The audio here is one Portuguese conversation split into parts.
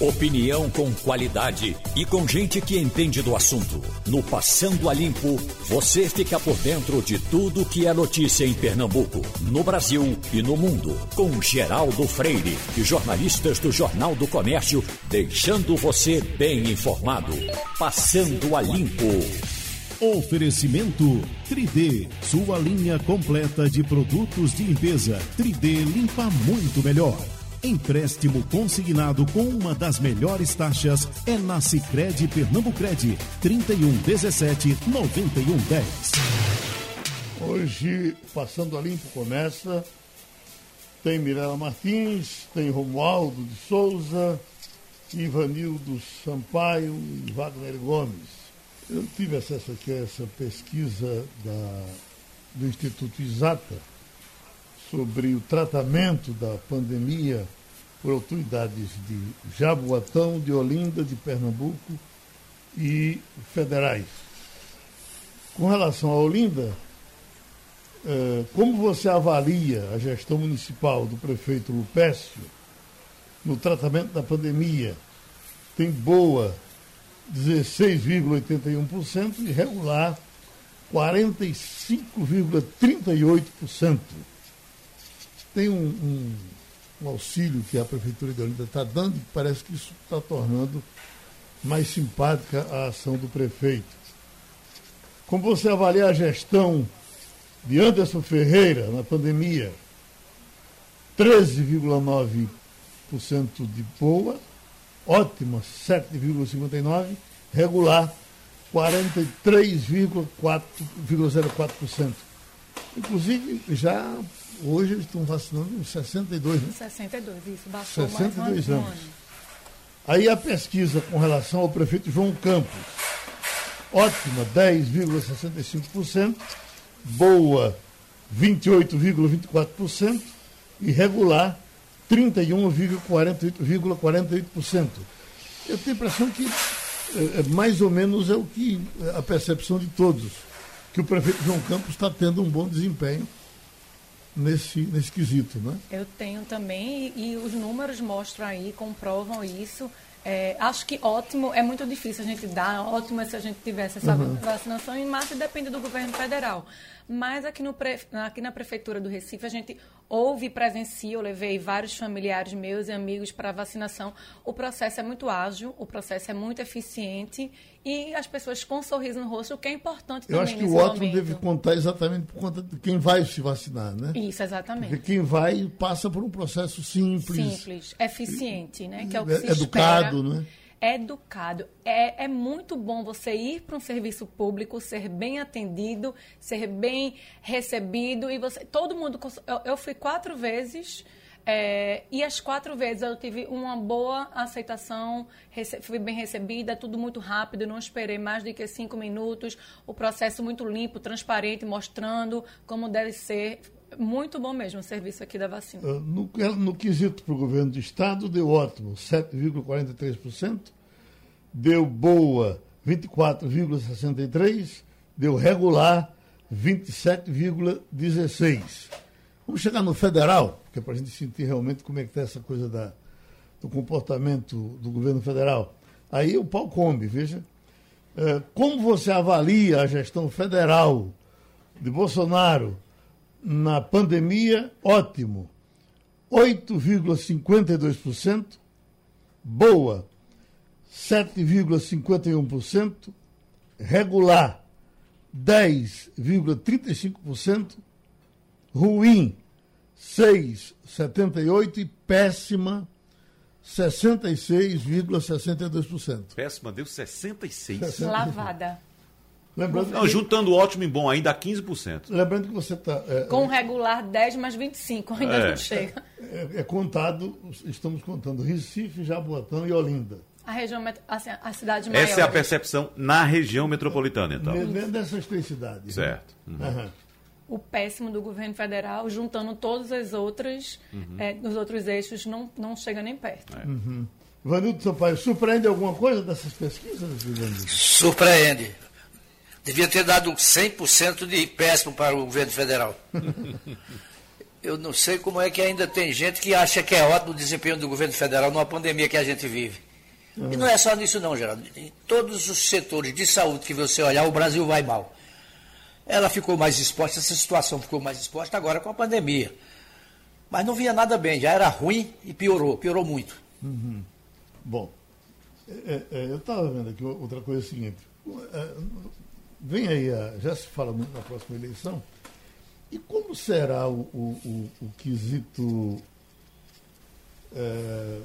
Opinião com qualidade e com gente que entende do assunto. No Passando a Limpo, você fica por dentro de tudo que é notícia em Pernambuco, no Brasil e no mundo. Com Geraldo Freire e jornalistas do Jornal do Comércio, deixando você bem informado. Passando a Limpo. Oferecimento 3D, sua linha completa de produtos de limpeza. 3D limpa muito melhor. Empréstimo consignado com uma das melhores taxas é na Sicredi Pernambucred, 31 17 91 10. Hoje, passando a limpo começa. Tem Mirela Martins, tem Romualdo de Souza, Ivanildo Sampaio e Wagner Gomes. Eu tive acesso aqui a essa pesquisa da, do Instituto Exata sobre o tratamento da pandemia por autoridades de Jaboatão, de Olinda, de Pernambuco e federais. Com relação a Olinda, eh, como você avalia a gestão municipal do prefeito Lupécio no tratamento da pandemia? Tem boa 16,81% e regular 45,38%. Tem um, um, um, auxílio que a Prefeitura de Olinda está dando e parece que isso está tornando mais simpática a ação do prefeito. Como você avalia a gestão de Anderson Ferreira na pandemia? 13,9% de boa, ótima 7,59%, regular 43,04%. Inclusive, já hoje eles estão vacinando uns 62, né? 62, isso, baixou 62 mais um anos. Aí a pesquisa com relação ao prefeito João Campos, ótima 10,65%, boa 28,24% e regular 31,48,48%. Eu tenho a impressão que é, é, mais ou menos é o que a percepção de todos, que o prefeito João Campos está tendo um bom desempenho nesse, nesse quesito, né? Eu tenho também, e, e os números mostram aí, comprovam isso. É, acho que ótimo, é muito difícil a gente dar, ótimo é se a gente tivesse essa uhum. vacinação em massa e depende do governo federal. Mas aqui, no, aqui na Prefeitura do Recife, a gente ouve e presencia, eu levei vários familiares meus e amigos para vacinação. O processo é muito ágil, o processo é muito eficiente e as pessoas com um sorriso no rosto, o que é importante eu também acho que o ótimo deve contar exatamente por conta de quem vai se vacinar, né? Isso, exatamente. Porque quem vai passa por um processo simples. Simples, eficiente, né? Que é o que é, se educado, espera. né? Educado. É, é muito bom você ir para um serviço público, ser bem atendido, ser bem recebido e você. Todo mundo. Eu, eu fui quatro vezes. É, e as quatro vezes eu tive uma boa aceitação, rece, fui bem recebida, tudo muito rápido, não esperei mais do que cinco minutos, o processo muito limpo, transparente, mostrando como deve ser. Muito bom mesmo o serviço aqui da vacina. Uh, no, no quesito para o governo do Estado, deu ótimo, 7,43%. Deu boa, 24,63%. Deu regular, 27,16%. Vamos chegar no federal, que é para a gente sentir realmente como é que está essa coisa da, do comportamento do governo federal. Aí o pau come, veja. Uh, como você avalia a gestão federal de Bolsonaro na pandemia, ótimo. 8,52%, boa, 7,51%, regular, 10,35%, ruim, 6,78% e péssima, 66,62%. Péssima, deu 66%. Lavada. Lembrando Não, que... juntando ótimo e bom ainda 15%. Lembrando que você está. É, Com regular 10 mais 25, ainda é. não chega. É, é, contado, estamos contando Recife, Jaboatão e Olinda. A região, assim, a cidade maior. Essa é a percepção na região metropolitana, então. Dentro dessas três cidades. Certo. Uhum. Uhum. O péssimo do governo federal, juntando todas as outras, uhum. é, os outros eixos, não, não chega nem perto. É. Uhum. Vanildo Sampaio, surpreende alguma coisa dessas pesquisas, Vanildo? Surpreende. Devia ter dado 100% de péssimo para o governo federal. Eu não sei como é que ainda tem gente que acha que é ótimo o desempenho do governo federal numa pandemia que a gente vive. E não é só nisso não, Geraldo. Em todos os setores de saúde que você olhar, o Brasil vai mal. Ela ficou mais exposta, essa situação ficou mais exposta agora com a pandemia. Mas não vinha nada bem, já era ruim e piorou, piorou muito. Uhum. Bom, é, é, eu estava vendo aqui outra coisa é seguinte. Vem aí, a, já se fala muito na próxima eleição. E como será o, o, o, o quesito é,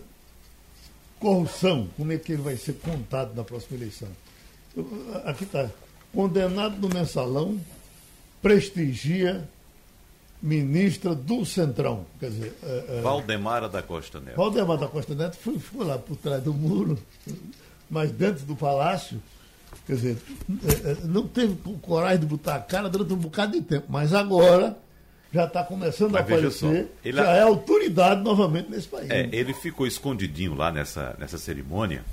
corrupção? Como é que ele vai ser contado na próxima eleição? Eu, aqui está. Condenado no mensalão, prestigia ministra do Centrão. Quer dizer, é, é, Valdemara da Costa Neto. Valdemara da Costa Neto foi, foi lá por trás do muro, mas dentro do palácio. Quer dizer, é, é, não teve coragem de botar a cara durante um bocado de tempo, mas agora já está começando mas a aparecer, só, ele... já é autoridade novamente nesse país. É, ele ficou escondidinho lá nessa, nessa cerimônia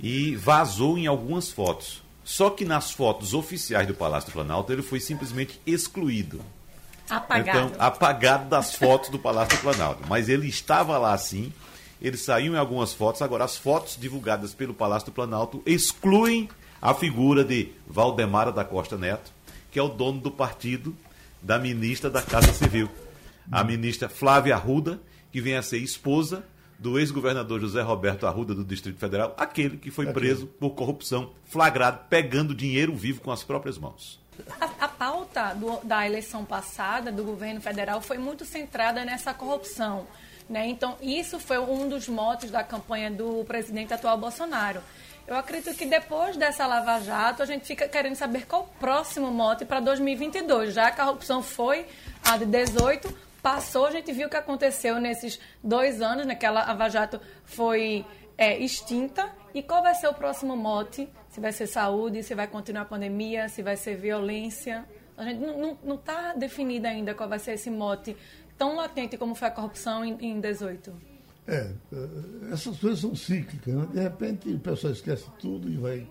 e vazou em algumas fotos. Só que nas fotos oficiais do Palácio do Planalto ele foi simplesmente excluído. Apagado. Então, apagado das fotos do Palácio do Planalto. Mas ele estava lá sim, ele saiu em algumas fotos. Agora, as fotos divulgadas pelo Palácio do Planalto excluem a figura de Valdemara da Costa Neto, que é o dono do partido da ministra da Casa Civil. A ministra Flávia Arruda, que vem a ser esposa do ex-governador José Roberto Arruda do Distrito Federal, aquele que foi preso por corrupção, flagrado, pegando dinheiro vivo com as próprias mãos. A, a pauta do, da eleição passada do governo federal foi muito centrada nessa corrupção. Né? Então, isso foi um dos motos da campanha do presidente atual Bolsonaro. Eu acredito que depois dessa Lava Jato, a gente fica querendo saber qual o próximo mote para 2022. Já a corrupção foi a de 18, passou, a gente viu o que aconteceu nesses dois anos, né, que a Lava Jato foi é, extinta. E qual vai ser o próximo mote se vai ser saúde, se vai continuar a pandemia, se vai ser violência. A gente não está definida ainda qual vai ser esse mote tão latente como foi a corrupção em, em 18. É, é, essas coisas são cíclicas. Né? De repente o pessoal esquece tudo e vai.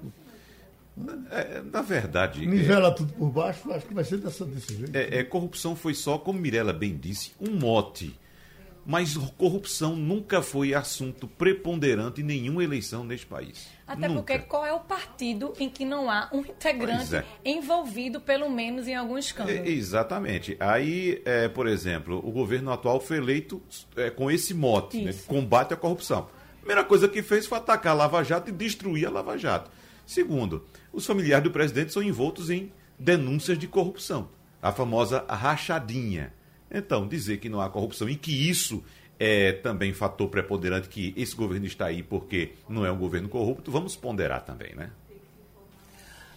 É, na verdade. Nivela é, tudo por baixo, acho que vai ser dessa, desse jeito. É, é, corrupção foi só, como Mirella bem disse, um mote mas corrupção nunca foi assunto preponderante em nenhuma eleição neste país. Até nunca. porque qual é o partido em que não há um integrante é. envolvido, pelo menos, em algum escândalo? É, exatamente. Aí, é, por exemplo, o governo atual foi eleito é, com esse mote, né, combate à corrupção. A primeira coisa que fez foi atacar a Lava Jato e destruir a Lava Jato. Segundo, os familiares do presidente são envoltos em denúncias de corrupção. A famosa rachadinha. Então, dizer que não há corrupção e que isso é também fator preponderante que esse governo está aí porque não é um governo corrupto, vamos ponderar também, né?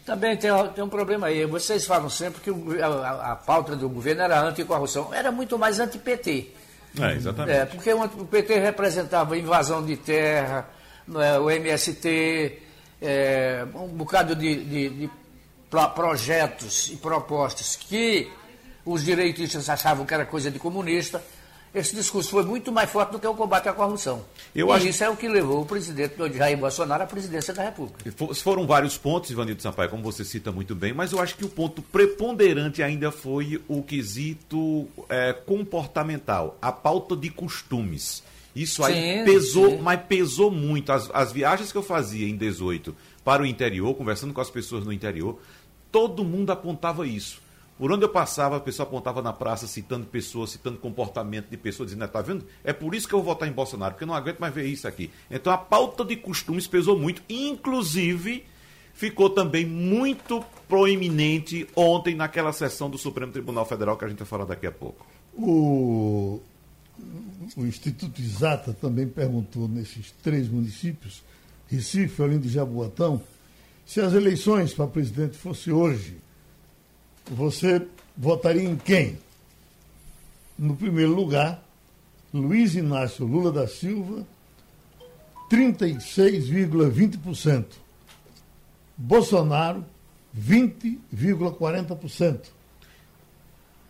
Também tem, tem um problema aí. Vocês falam sempre que o, a, a, pauta do governo era anticorrupção. Era muito mais anti-PT. É, exatamente. É, porque o, o PT representava invasão de terra, é, o MST, é, um bocado de, de, de projetos e propostas que os direitistas achavam que era coisa de comunista. Esse discurso foi muito mais forte do que o combate à corrupção. Eu e acho... isso é o que levou o presidente Jair Bolsonaro à presidência da República. Foram vários pontos, Ivanildo Sampaio, como você cita muito bem, mas eu acho que o ponto preponderante ainda foi o quesito é, comportamental, a pauta de costumes. Isso aí sim, pesou, sim. mas pesou muito. As, as viagens que eu fazia em 18 para o interior, conversando com as pessoas no interior, todo mundo apontava isso por onde eu passava, a pessoa apontava na praça, citando pessoas, citando comportamento de pessoas, dizendo, está vendo? É por isso que eu vou votar em Bolsonaro, porque eu não aguento mais ver isso aqui. Então a pauta de costumes pesou muito, inclusive ficou também muito proeminente ontem naquela sessão do Supremo Tribunal Federal que a gente vai falar daqui a pouco. O, o Instituto Exata também perguntou nesses três municípios, Recife, Olinda e Jaboatão, se as eleições para presidente fosse hoje, você votaria em quem? No primeiro lugar, Luiz Inácio Lula da Silva, 36,20%. Bolsonaro, 20,40%.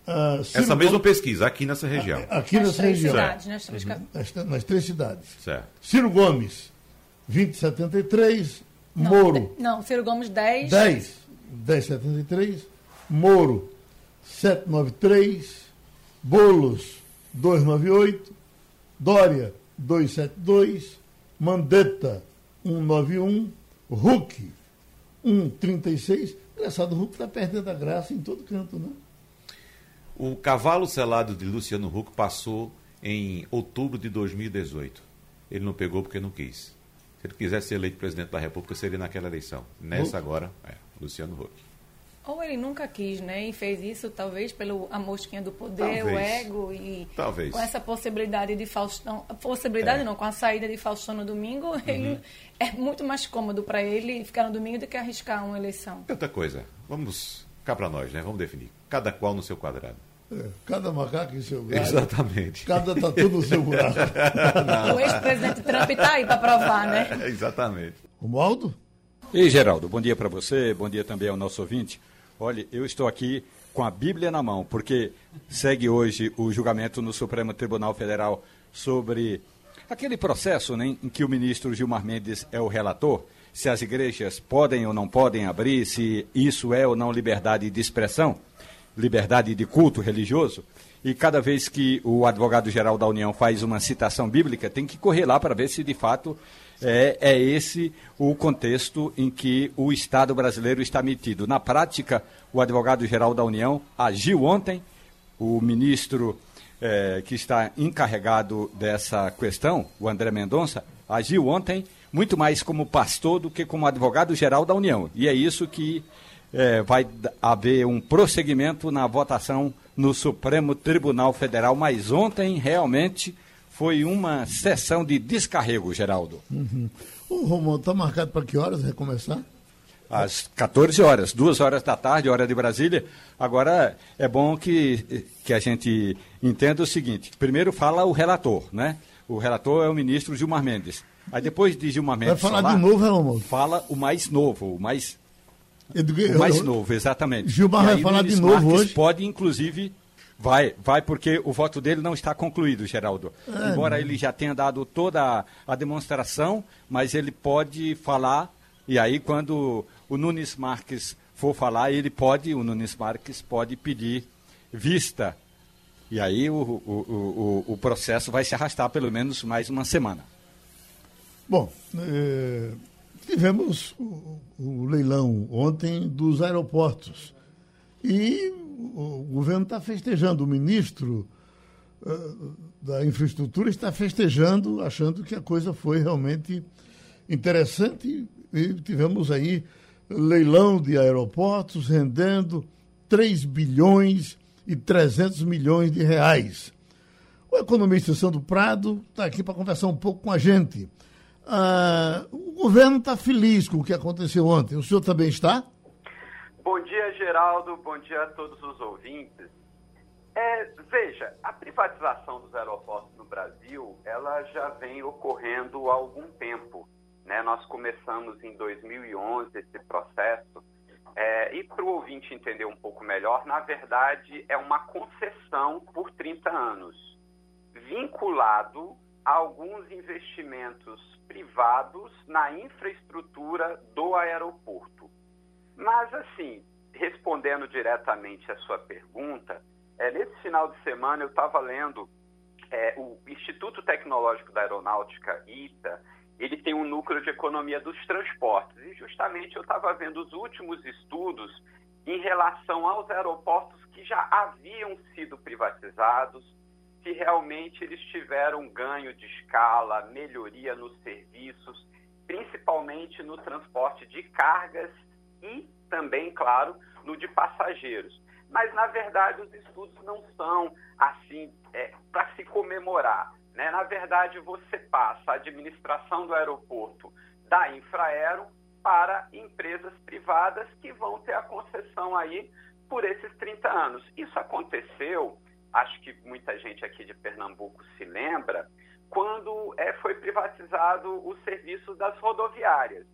Uh, Essa mesma pesquisa, aqui nessa região. Aqui nas nessa região. Cidades, né? uhum. nas, nas, três cidades. Certo. Ciro Gomes, 20,73%. Moro. Não, Ciro Gomes, 10. 10. 10,73%. Moro 793, Bolos 298, Dória 272, Mandetta 191, Hulk 136. Engraçado, o Hulk está perdendo a graça em todo canto, né? O cavalo selado de Luciano Huck passou em outubro de 2018. Ele não pegou porque não quis. Se ele quisesse ser eleito presidente da República, seria naquela eleição. Nessa agora, é, Luciano Huck. Ou ele nunca quis, né? E fez isso talvez pelo a mosquinha do poder, talvez. o ego e talvez. com essa possibilidade de Faustão, possibilidade é. não, com a saída de Faustão no domingo, uhum. ele é muito mais cômodo para ele ficar no domingo do que arriscar uma eleição. Outra coisa, vamos cá para nós, né? Vamos definir. Cada qual no seu quadrado. É, cada macaco em seu galho. Exatamente. Cada tatu no seu buraco. o ex-presidente Trump está aí para provar, né? Exatamente. Romualdo? Ei, Geraldo, bom dia para você, bom dia também ao nosso ouvinte. Olha, eu estou aqui com a Bíblia na mão, porque segue hoje o julgamento no Supremo Tribunal Federal sobre aquele processo né, em que o ministro Gilmar Mendes é o relator, se as igrejas podem ou não podem abrir, se isso é ou não liberdade de expressão, liberdade de culto religioso. E cada vez que o advogado-geral da União faz uma citação bíblica, tem que correr lá para ver se de fato é, é esse o contexto em que o Estado brasileiro está metido. Na prática, o advogado-geral da União agiu ontem, o ministro é, que está encarregado dessa questão, o André Mendonça, agiu ontem muito mais como pastor do que como advogado-geral da União. E é isso que é, vai haver um prosseguimento na votação no Supremo Tribunal Federal. Mas ontem, realmente, foi uma sessão de descarrego, Geraldo. Uhum. O Romualdo está marcado para que horas recomeçar? Às 14 horas, duas horas da tarde, hora de Brasília. Agora, é bom que, que a gente entenda o seguinte: primeiro fala o relator, né? O relator é o ministro Gilmar Mendes. Aí depois de Gilmar Mendes. Vai falar, falar de novo, Romualdo? Fala o mais novo, o mais. O mais novo, exatamente. Gilmar vai falar de novo Marques hoje. Pode, inclusive, Vai, vai porque o voto dele não está concluído, Geraldo. É, Embora ele já tenha dado toda a demonstração, mas ele pode falar, e aí quando o Nunes Marques for falar, ele pode, o Nunes Marques pode pedir vista. E aí o, o, o, o processo vai se arrastar pelo menos mais uma semana. Bom, é, tivemos o, o leilão ontem dos aeroportos. E o governo está festejando, o ministro uh, da infraestrutura está festejando, achando que a coisa foi realmente interessante e tivemos aí leilão de aeroportos rendendo 3 bilhões e 300 milhões de reais. O economista Sandro Prado está aqui para conversar um pouco com a gente. Uh, o governo está feliz com o que aconteceu ontem. O senhor também está? Bom dia, Geraldo. Bom dia a todos os ouvintes. É, veja, a privatização dos aeroportos no Brasil, ela já vem ocorrendo há algum tempo. Né? Nós começamos em 2011 esse processo. É, e para o ouvinte entender um pouco melhor, na verdade, é uma concessão por 30 anos, vinculado a alguns investimentos privados na infraestrutura do aeroporto. Mas, assim, respondendo diretamente a sua pergunta, é, nesse final de semana eu estava lendo é, o Instituto Tecnológico da Aeronáutica, ITA, ele tem um núcleo de economia dos transportes. E justamente eu estava vendo os últimos estudos em relação aos aeroportos que já haviam sido privatizados, se realmente eles tiveram ganho de escala, melhoria nos serviços, principalmente no transporte de cargas e também, claro, no de passageiros. Mas, na verdade, os estudos não são assim é, para se comemorar. Né? Na verdade, você passa a administração do aeroporto da Infraero para empresas privadas que vão ter a concessão aí por esses 30 anos. Isso aconteceu, acho que muita gente aqui de Pernambuco se lembra, quando é, foi privatizado o serviço das rodoviárias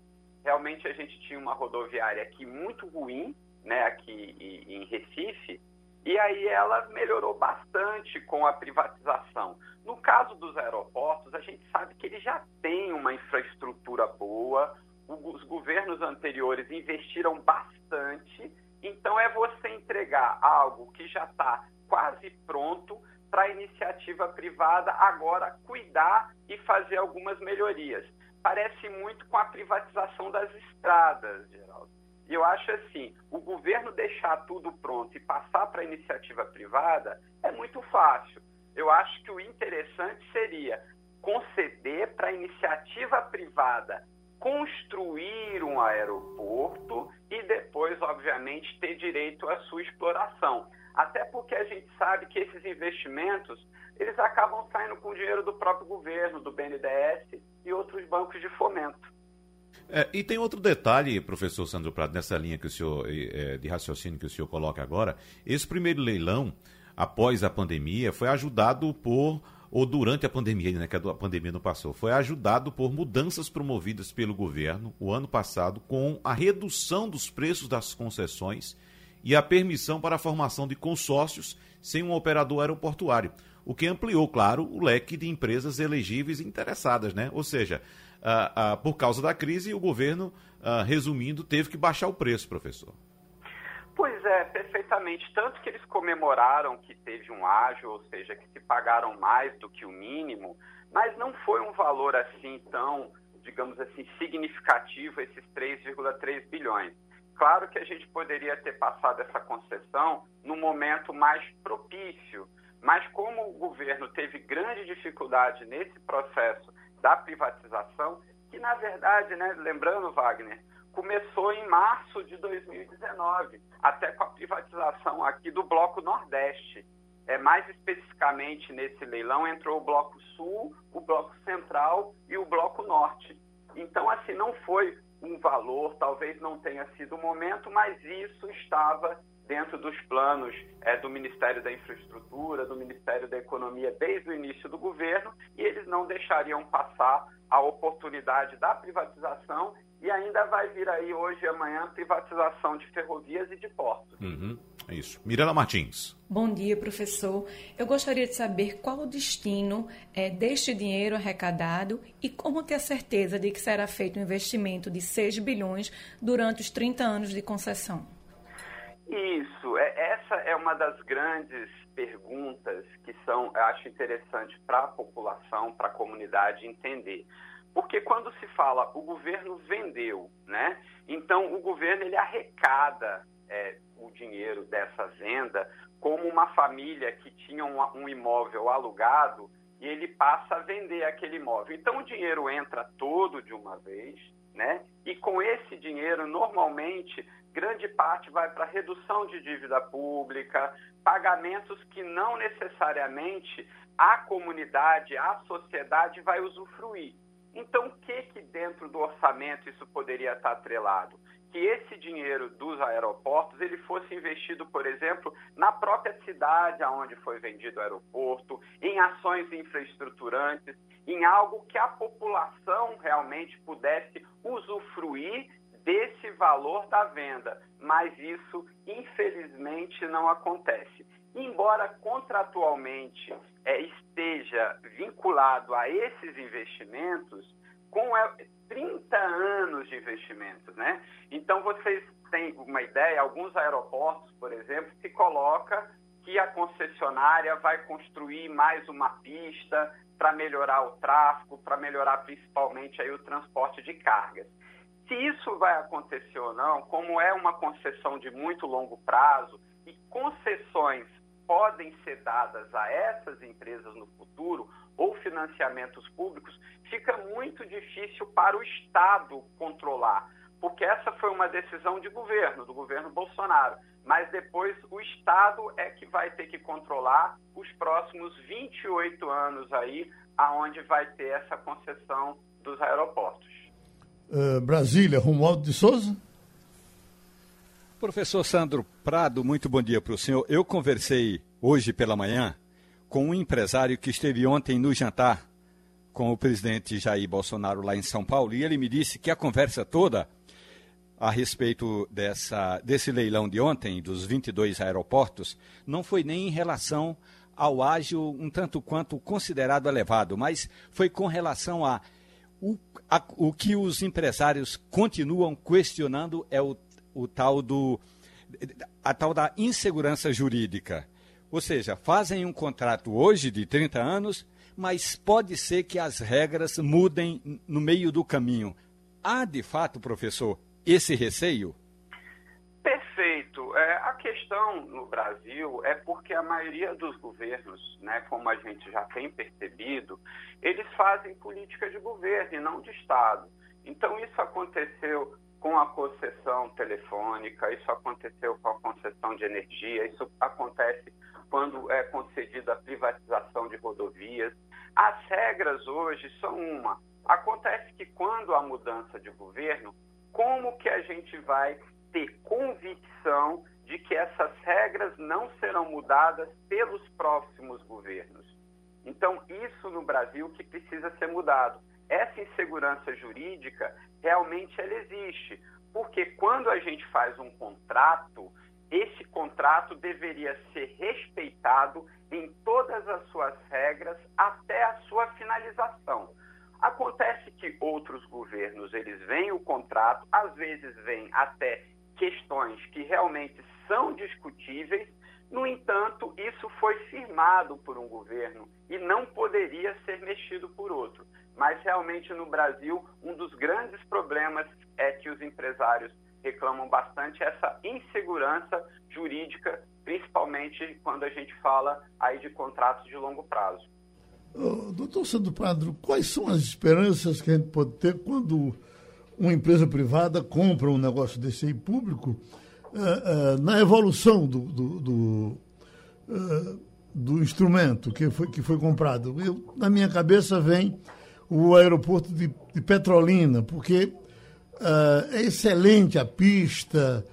realmente a gente tinha uma rodoviária aqui muito ruim, né, aqui em Recife, e aí ela melhorou bastante com a privatização. No caso dos aeroportos, a gente sabe que ele já tem uma infraestrutura boa, os governos anteriores investiram bastante, então é você entregar algo que já está quase pronto para a iniciativa privada agora cuidar e fazer algumas melhorias. Parece muito com a privatização das estradas, Geraldo. E eu acho assim, o governo deixar tudo pronto e passar para a iniciativa privada é muito fácil. Eu acho que o interessante seria conceder para a iniciativa privada construir um aeroporto e depois, obviamente, ter direito à sua exploração. Até porque a gente sabe que esses investimentos eles acabam saindo com dinheiro do próprio governo, do BNDES e outros bancos de fomento. É, e tem outro detalhe, professor Sandro Prado, nessa linha que o senhor, é, de raciocínio que o senhor coloca agora. Esse primeiro leilão, após a pandemia, foi ajudado por ou durante a pandemia, né, que a pandemia não passou, foi ajudado por mudanças promovidas pelo governo o ano passado com a redução dos preços das concessões e a permissão para a formação de consórcios sem um operador aeroportuário, o que ampliou, claro, o leque de empresas elegíveis interessadas, né? Ou seja, por causa da crise, o governo, resumindo, teve que baixar o preço, professor. Pois é, perfeitamente. Tanto que eles comemoraram que teve um ágio, ou seja, que se pagaram mais do que o mínimo, mas não foi um valor assim tão, digamos assim, significativo, esses 3,3 bilhões. Claro que a gente poderia ter passado essa concessão no momento mais propício, mas como o governo teve grande dificuldade nesse processo da privatização, que na verdade, né, lembrando, Wagner, começou em março de 2019, até com a privatização aqui do Bloco Nordeste. É, mais especificamente nesse leilão entrou o Bloco Sul, o Bloco Central e o Bloco Norte. Então, assim, não foi um valor, talvez não tenha sido o momento, mas isso estava dentro dos planos é, do Ministério da Infraestrutura, do Ministério da Economia desde o início do governo, e eles não deixariam passar a oportunidade da privatização e ainda vai vir aí hoje e amanhã privatização de ferrovias e de portos. Uhum, é isso. Mirela Martins. Bom dia, professor. Eu gostaria de saber qual o destino é, deste dinheiro arrecadado e como ter a certeza de que será feito um investimento de 6 bilhões durante os 30 anos de concessão. Isso, é, essa é uma das grandes perguntas que são, eu acho interessante para a população, para a comunidade entender. Porque quando se fala o governo vendeu, né? Então o governo ele arrecada é, o dinheiro dessa venda como uma família que tinha um, um imóvel alugado e ele passa a vender aquele imóvel. Então o dinheiro entra todo de uma vez, né? E com esse dinheiro, normalmente, grande parte vai para redução de dívida pública, pagamentos que não necessariamente a comunidade, a sociedade vai usufruir. Então, o que que dentro do orçamento isso poderia estar atrelado? Que esse dinheiro dos aeroportos ele fosse investido, por exemplo, na própria cidade aonde foi vendido o aeroporto, em ações infraestruturantes, em algo que a população realmente pudesse usufruir desse valor da venda. Mas isso, infelizmente, não acontece embora contratualmente é, esteja vinculado a esses investimentos, com 30 é, anos de investimentos, né? Então vocês têm uma ideia, alguns aeroportos, por exemplo, se coloca que a concessionária vai construir mais uma pista para melhorar o tráfego, para melhorar principalmente aí o transporte de cargas. Se isso vai acontecer ou não, como é uma concessão de muito longo prazo e concessões podem ser dadas a essas empresas no futuro ou financiamentos públicos, fica muito difícil para o Estado controlar, porque essa foi uma decisão de governo, do governo Bolsonaro. Mas depois o Estado é que vai ter que controlar os próximos 28 anos aí, aonde vai ter essa concessão dos aeroportos. Uh, Brasília, Romualdo de Souza. Professor Sandro Prado, muito bom dia para o senhor. Eu conversei hoje pela manhã com um empresário que esteve ontem no jantar com o presidente Jair Bolsonaro lá em São Paulo e ele me disse que a conversa toda a respeito dessa, desse leilão de ontem, dos 22 aeroportos, não foi nem em relação ao ágio um tanto quanto considerado elevado, mas foi com relação a o, a, o que os empresários continuam questionando é o o tal do a tal da insegurança jurídica. Ou seja, fazem um contrato hoje de 30 anos, mas pode ser que as regras mudem no meio do caminho. Há, de fato, professor, esse receio? Perfeito. É, a questão no Brasil é porque a maioria dos governos, né, como a gente já tem percebido, eles fazem política de governo e não de Estado. Então, isso aconteceu com a concessão telefônica, isso aconteceu com a concessão de energia, isso acontece quando é concedida a privatização de rodovias. As regras hoje são uma. Acontece que quando há mudança de governo, como que a gente vai ter convicção de que essas regras não serão mudadas pelos próximos governos? Então, isso no Brasil que precisa ser mudado. Essa insegurança jurídica realmente ela existe, porque quando a gente faz um contrato, esse contrato deveria ser respeitado em todas as suas regras até a sua finalização. Acontece que outros governos, eles veem o contrato, às vezes vêm até questões que realmente são discutíveis, no entanto, isso foi firmado por um governo e não poderia ser mexido por outro. Mas realmente no Brasil, um dos grandes problemas é que os empresários reclamam bastante essa insegurança jurídica, principalmente quando a gente fala aí de contratos de longo prazo. Doutor Sandro Padro, quais são as esperanças que a gente pode ter quando uma empresa privada compra um negócio desse aí público uh, uh, na evolução do, do, do, do, instrumento que foi, que foi comprado? Eu, na minha cabeça vem o aeroporto de, de Petrolina, porque é excelente a pista,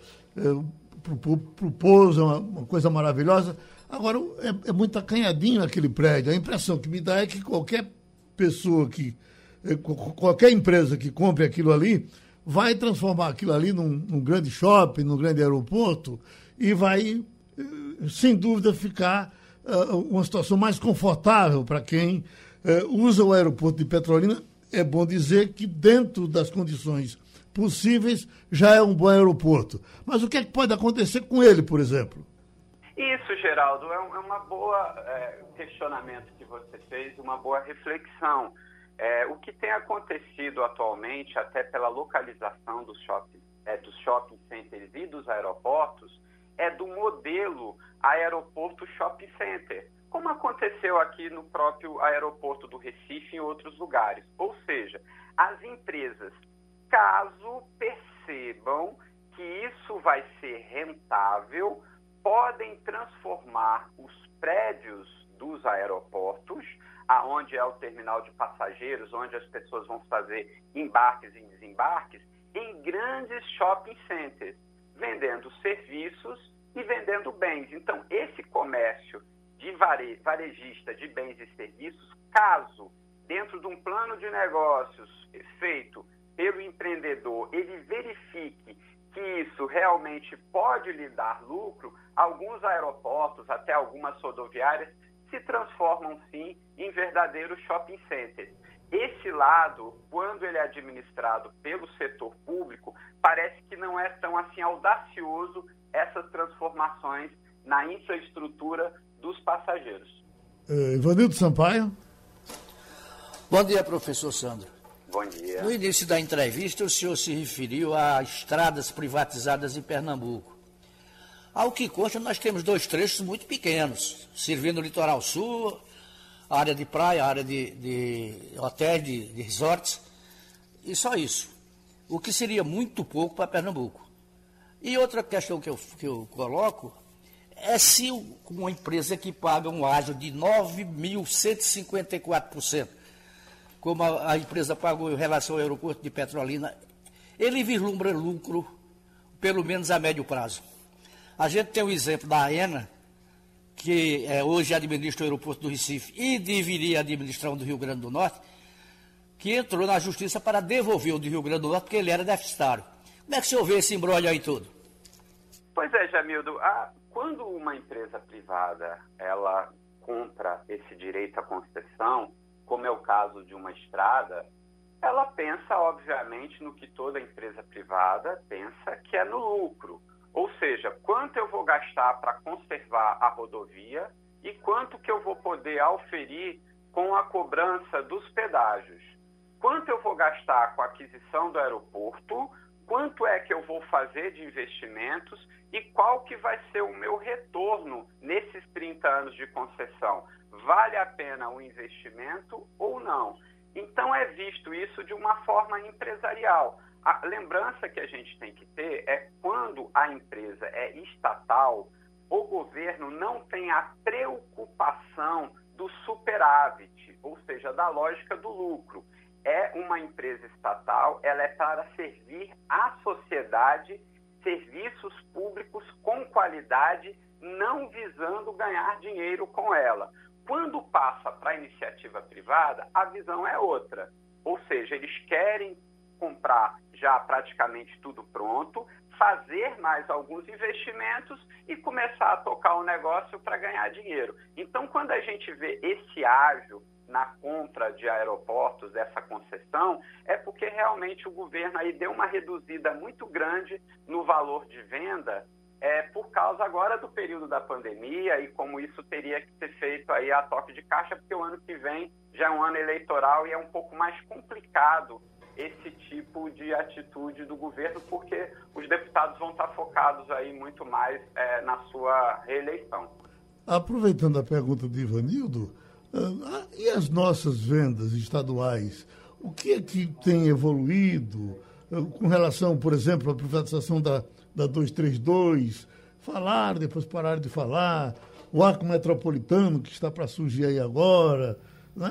pro, pro pouso é uma, uma, coisa maravilhosa. Agora, é, é muito acanhadinho aquele prédio. A impressão que me dá é que qualquer pessoa que. Eh, qualquer empresa que compre aquilo ali vai transformar aquilo ali num, num grande shopping, num grande aeroporto e vai, eh, sem dúvida, ficar uh, uma situação mais confortável para quem uh, usa o aeroporto de Petrolina. É bom dizer que, dentro das condições possíveis, já é um bom aeroporto. Mas o que, é que pode acontecer com ele, por exemplo? Isso, Geraldo, é, é uma boa é, questionamento que você fez, uma boa reflexão. É, o que tem acontecido atualmente, até pela localização dos shopping, é, dos shopping centers e dos aeroportos, é do modelo aeroporto shopping center, como aconteceu aqui no próprio aeroporto do Recife e em outros lugares. Ou seja, as empresas caso percebam que isso vai ser rentável, podem transformar os prédios dos aeroportos, aonde é o terminal de passageiros, onde as pessoas vão fazer embarques e desembarques, em grandes shopping centers, vendendo serviços e vendendo bens. Então, esse comércio de vare, varejista de bens e serviços, caso dentro de um plano de negócios feito pelo empreendedor ele verifique que isso realmente pode lhe dar lucro, alguns aeroportos, até algumas rodoviárias, se transformam sim em verdadeiros shopping centers. Esse lado, quando ele é administrado pelo setor público, parece que não é tão assim audacioso essas transformações na infraestrutura dos passageiros. Ivanildo Sampaio. Bom dia, professor Sandro. Bom dia. No início da entrevista, o senhor se referiu a estradas privatizadas em Pernambuco. Ao que consta, nós temos dois trechos muito pequenos, servindo o litoral sul, área de praia, área de, de hotéis, de, de resorts, e só isso. O que seria muito pouco para Pernambuco. E outra questão que eu, que eu coloco é se uma empresa que paga um ágio de 9.154%, como a, a empresa pagou em relação ao aeroporto de Petrolina, ele vislumbra lucro, pelo menos a médio prazo. A gente tem o exemplo da AENA, que é, hoje administra o aeroporto do Recife e deveria administrar o do Rio Grande do Norte, que entrou na justiça para devolver o do Rio Grande do Norte porque ele era deficitário. Como é que o senhor vê esse embrolho aí todo? Pois é, Jamildo. A, quando uma empresa privada ela compra esse direito à concessão, como é o caso de uma estrada, ela pensa, obviamente, no que toda empresa privada pensa, que é no lucro. Ou seja, quanto eu vou gastar para conservar a rodovia e quanto que eu vou poder auferir com a cobrança dos pedágios. Quanto eu vou gastar com a aquisição do aeroporto, quanto é que eu vou fazer de investimentos e qual que vai ser o meu retorno nesses 30 anos de concessão. Vale a pena o investimento ou não? Então é visto isso de uma forma empresarial. A lembrança que a gente tem que ter é quando a empresa é estatal, o governo não tem a preocupação do superávit, ou seja, da lógica do lucro. É uma empresa estatal, ela é para servir à sociedade serviços públicos com qualidade, não visando ganhar dinheiro com ela. Quando passa para a iniciativa privada, a visão é outra. Ou seja, eles querem comprar já praticamente tudo pronto, fazer mais alguns investimentos e começar a tocar o negócio para ganhar dinheiro. Então, quando a gente vê esse ágio na compra de aeroportos dessa concessão, é porque realmente o governo aí deu uma reduzida muito grande no valor de venda é, por causa agora do período da pandemia e como isso teria que ser feito aí a toque de caixa, porque o ano que vem já é um ano eleitoral e é um pouco mais complicado esse tipo de atitude do governo, porque os deputados vão estar focados aí muito mais é, na sua reeleição. Aproveitando a pergunta de Ivanildo, uh, e as nossas vendas estaduais? O que é que tem evoluído uh, com relação, por exemplo, à privatização da, da 232? Falar, depois parar de falar, o arco metropolitano que está para surgir aí agora. Né?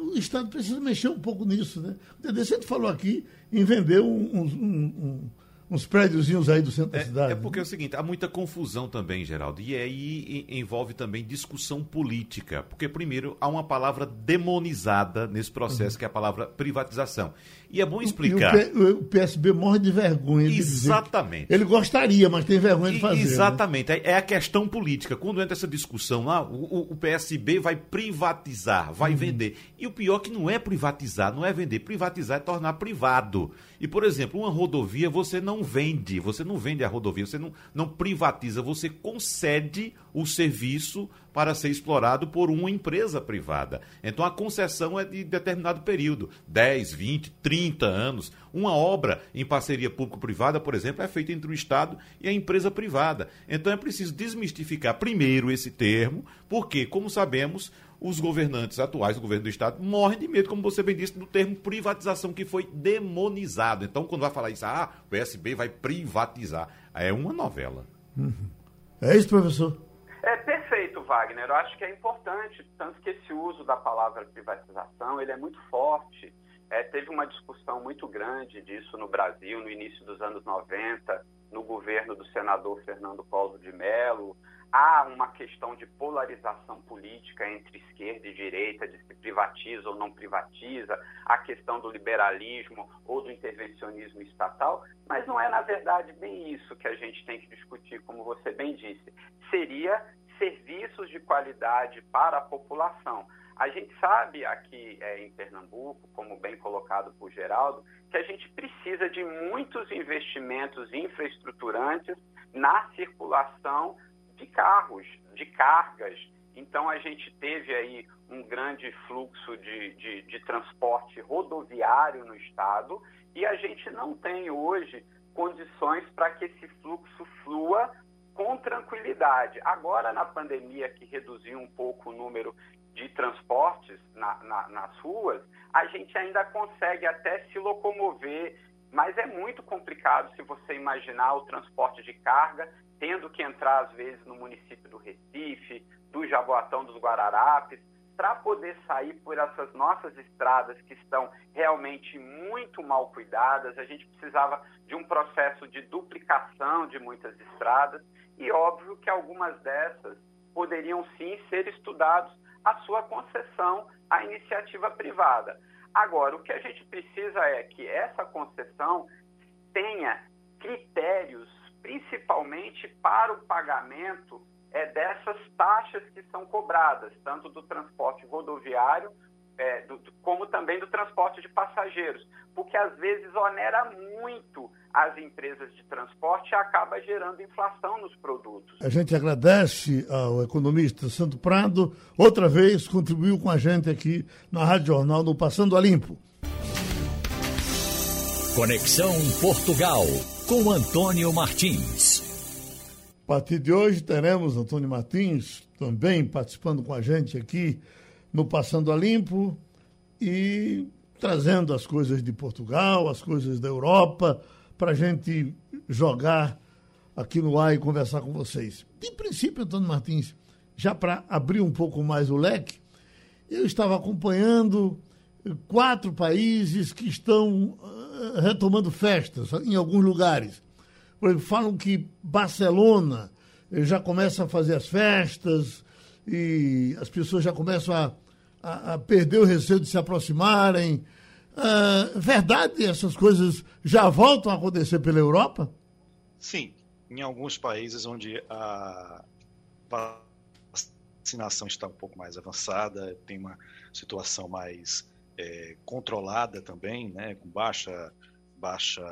O Estado precisa mexer um pouco nisso. Né? O Dedê sempre falou aqui em vender um, um, um, uns prédiozinhos aí do centro é, da cidade. É porque é o seguinte, há muita confusão também, Geraldo, e aí envolve também discussão política, porque primeiro há uma palavra demonizada nesse processo, uhum. que é a palavra privatização. E é bom explicar. o, PSB morre de vergonha. De Exatamente. ele gostaria, mas tem vergonha de fazer. Né? Exatamente. Né? É a questão política. Quando entra essa discussão lá, o, o PSB vai privatizar, vai uhum. vender. E o pior é que não é privatizar, não é vender. Privatizar é tornar privado. E, por exemplo, uma rodovia você não vende, você não vende a rodovia, você não, não privatiza, você concede o serviço para ser explorado por uma empresa privada. Então a concessão é de determinado período 10, 20, 30 anos. Uma obra em parceria público-privada, por exemplo, é feita entre o Estado e a empresa privada. Então é preciso desmistificar primeiro esse termo, porque, como sabemos, os governantes atuais do governo do Estado morrem de medo, como você bem disse, do termo privatização, que foi demonizado. Então, quando vai falar isso, ah, o PSB vai privatizar, é uma novela. Uhum. É isso, professor? É perfeito, Wagner. Eu acho que é importante, tanto que esse uso da palavra privatização ele é muito forte. É, teve uma discussão muito grande disso no Brasil no início dos anos 90, no governo do senador Fernando Collor de Mello. Há uma questão de polarização política entre esquerda e direita, de se privatiza ou não privatiza, a questão do liberalismo ou do intervencionismo estatal, mas não é, na verdade, bem isso que a gente tem que discutir, como você bem disse. Seria serviços de qualidade para a população. A gente sabe aqui é, em Pernambuco, como bem colocado por Geraldo, que a gente precisa de muitos investimentos infraestruturantes na circulação de carros, de cargas. Então a gente teve aí um grande fluxo de, de, de transporte rodoviário no estado e a gente não tem hoje condições para que esse fluxo flua com tranquilidade. Agora, na pandemia, que reduziu um pouco o número de transportes na, na, nas ruas, a gente ainda consegue até se locomover, mas é muito complicado se você imaginar o transporte de carga tendo que entrar, às vezes, no município do Recife, do Jaboatão dos Guararapes, para poder sair por essas nossas estradas que estão realmente muito mal cuidadas. A gente precisava de um processo de duplicação de muitas estradas e óbvio que algumas dessas poderiam sim ser estudados a sua concessão à iniciativa privada. Agora, o que a gente precisa é que essa concessão tenha critérios, principalmente para o pagamento é, dessas taxas que são cobradas, tanto do transporte rodoviário é, do, como também do transporte de passageiros, porque às vezes onera muito as empresas de transporte e acaba gerando inflação nos produtos. A gente agradece ao economista Santo Prado, outra vez contribuiu com a gente aqui na Rádio Jornal no Passando a Limpo. Conexão Portugal com Antônio Martins. A partir de hoje teremos Antônio Martins também participando com a gente aqui no Passando a Limpo e trazendo as coisas de Portugal, as coisas da Europa, para a gente jogar aqui no ar e conversar com vocês. De princípio, Antônio Martins, já para abrir um pouco mais o leque, eu estava acompanhando quatro países que estão retomando festas em alguns lugares. Por exemplo, falam que Barcelona eh, já começa a fazer as festas e as pessoas já começam a, a, a perder o receio de se aproximarem. Uh, verdade, essas coisas já voltam a acontecer pela Europa? Sim, em alguns países onde a vacinação está um pouco mais avançada, tem uma situação mais é, controlada também, né, com baixa, baixa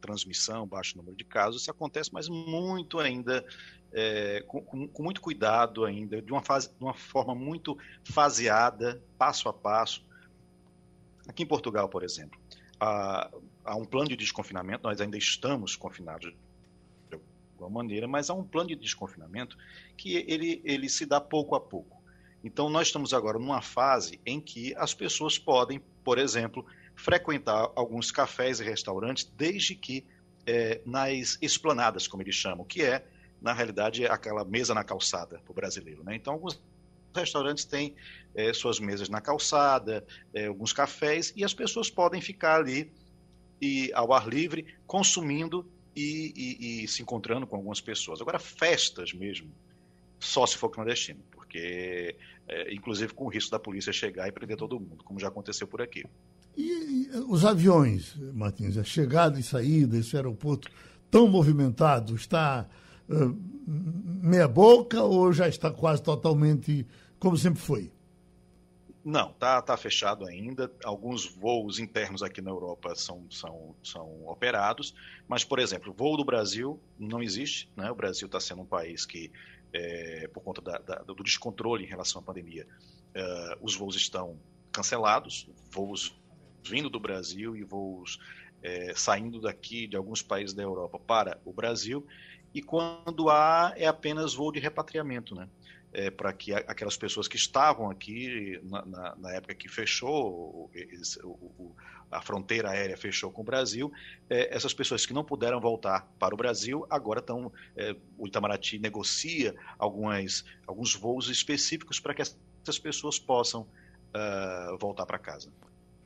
transmissão, baixo número de casos, isso acontece, mas muito ainda, é, com, com, muito cuidado ainda, de uma, fase, de uma forma muito faseada, passo a passo. Aqui em Portugal, por exemplo, há, há um plano de desconfinamento, nós ainda estamos confinados de alguma maneira, mas há um plano de desconfinamento que ele, ele se dá pouco a pouco. Então, nós estamos agora numa fase em que as pessoas podem, por exemplo, frequentar alguns cafés e restaurantes, desde que é, nas esplanadas, como eles chamam, que é, na realidade, aquela mesa na calçada para o brasileiro. Né? Então, alguns restaurantes têm é, suas mesas na calçada, é, alguns cafés, e as pessoas podem ficar ali e, ao ar livre, consumindo e, e, e se encontrando com algumas pessoas. Agora, festas mesmo, só se for clandestino porque é, inclusive com o risco da polícia chegar e prender todo mundo, como já aconteceu por aqui. E, e os aviões, Martins, a chegada e saída, esse aeroporto tão movimentado, está meia boca ou já está quase totalmente como sempre foi? Não, tá, tá fechado ainda. Alguns voos internos aqui na Europa são, são, são operados, mas, por exemplo, voo do Brasil não existe. Né? O Brasil está sendo um país que é, por conta da, da, do descontrole em relação à pandemia, é, os voos estão cancelados, voos vindo do Brasil e voos é, saindo daqui de alguns países da Europa para o Brasil, e quando há é apenas voo de repatriamento, né? É, para que aquelas pessoas que estavam aqui na, na, na época que fechou o, o, a fronteira aérea fechou com o Brasil, é, essas pessoas que não puderam voltar para o Brasil agora estão. É, o Itamaraty negocia algumas, alguns voos específicos para que essas pessoas possam uh, voltar para casa.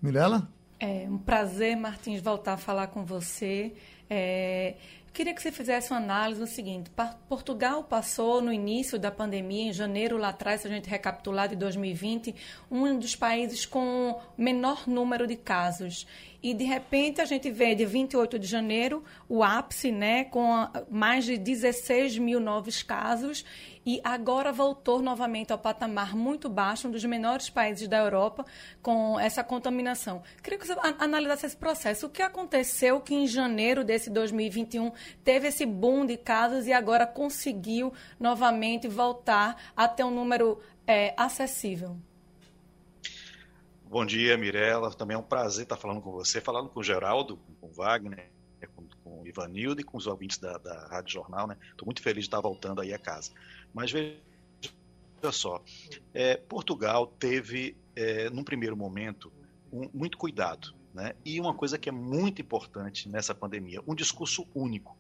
Mirela? É um prazer, Martins, voltar a falar com você. É, Queria que você fizesse uma análise do seguinte: Portugal passou no início da pandemia, em janeiro lá atrás, se a gente recapitular de 2020, um dos países com menor número de casos. E de repente a gente vê de 28 de janeiro o ápice, né, com mais de 16 mil novos casos e agora voltou novamente ao patamar muito baixo, um dos menores países da Europa, com essa contaminação. Queria que você analisasse esse processo. O que aconteceu que em janeiro desse 2021 teve esse boom de casos e agora conseguiu novamente voltar a ter um número é, acessível? Bom dia, Mirella. Também é um prazer estar falando com você, falando com o Geraldo, com o Wagner, com, com o Ivanildo e com os ouvintes da, da Rádio Jornal. Estou né? muito feliz de estar voltando aí a casa. Mas veja só, é, Portugal teve, é, num primeiro momento, um, muito cuidado. Né? E uma coisa que é muito importante nessa pandemia, um discurso único.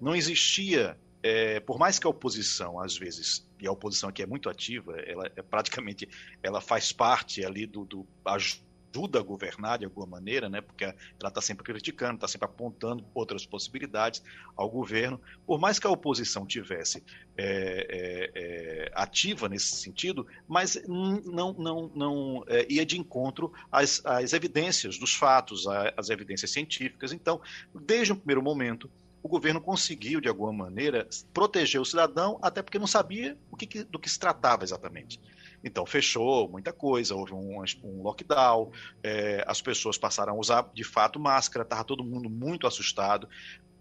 Não existia, é, por mais que a oposição, às vezes, e a oposição aqui é muito ativa, ela é praticamente, ela faz parte ali do, do ajuda a governar de alguma maneira, né? Porque ela está sempre criticando, está sempre apontando outras possibilidades ao governo. Por mais que a oposição tivesse é, é, é, ativa nesse sentido, mas não, não, não é, ia de encontro às, às evidências dos fatos, às evidências científicas. Então, desde o primeiro momento, o governo conseguiu, de alguma maneira, proteger o cidadão, até porque não sabia o que, do que se tratava exatamente. Então fechou muita coisa, houve um, um lockdown, é, as pessoas passaram a usar de fato máscara, estava todo mundo muito assustado.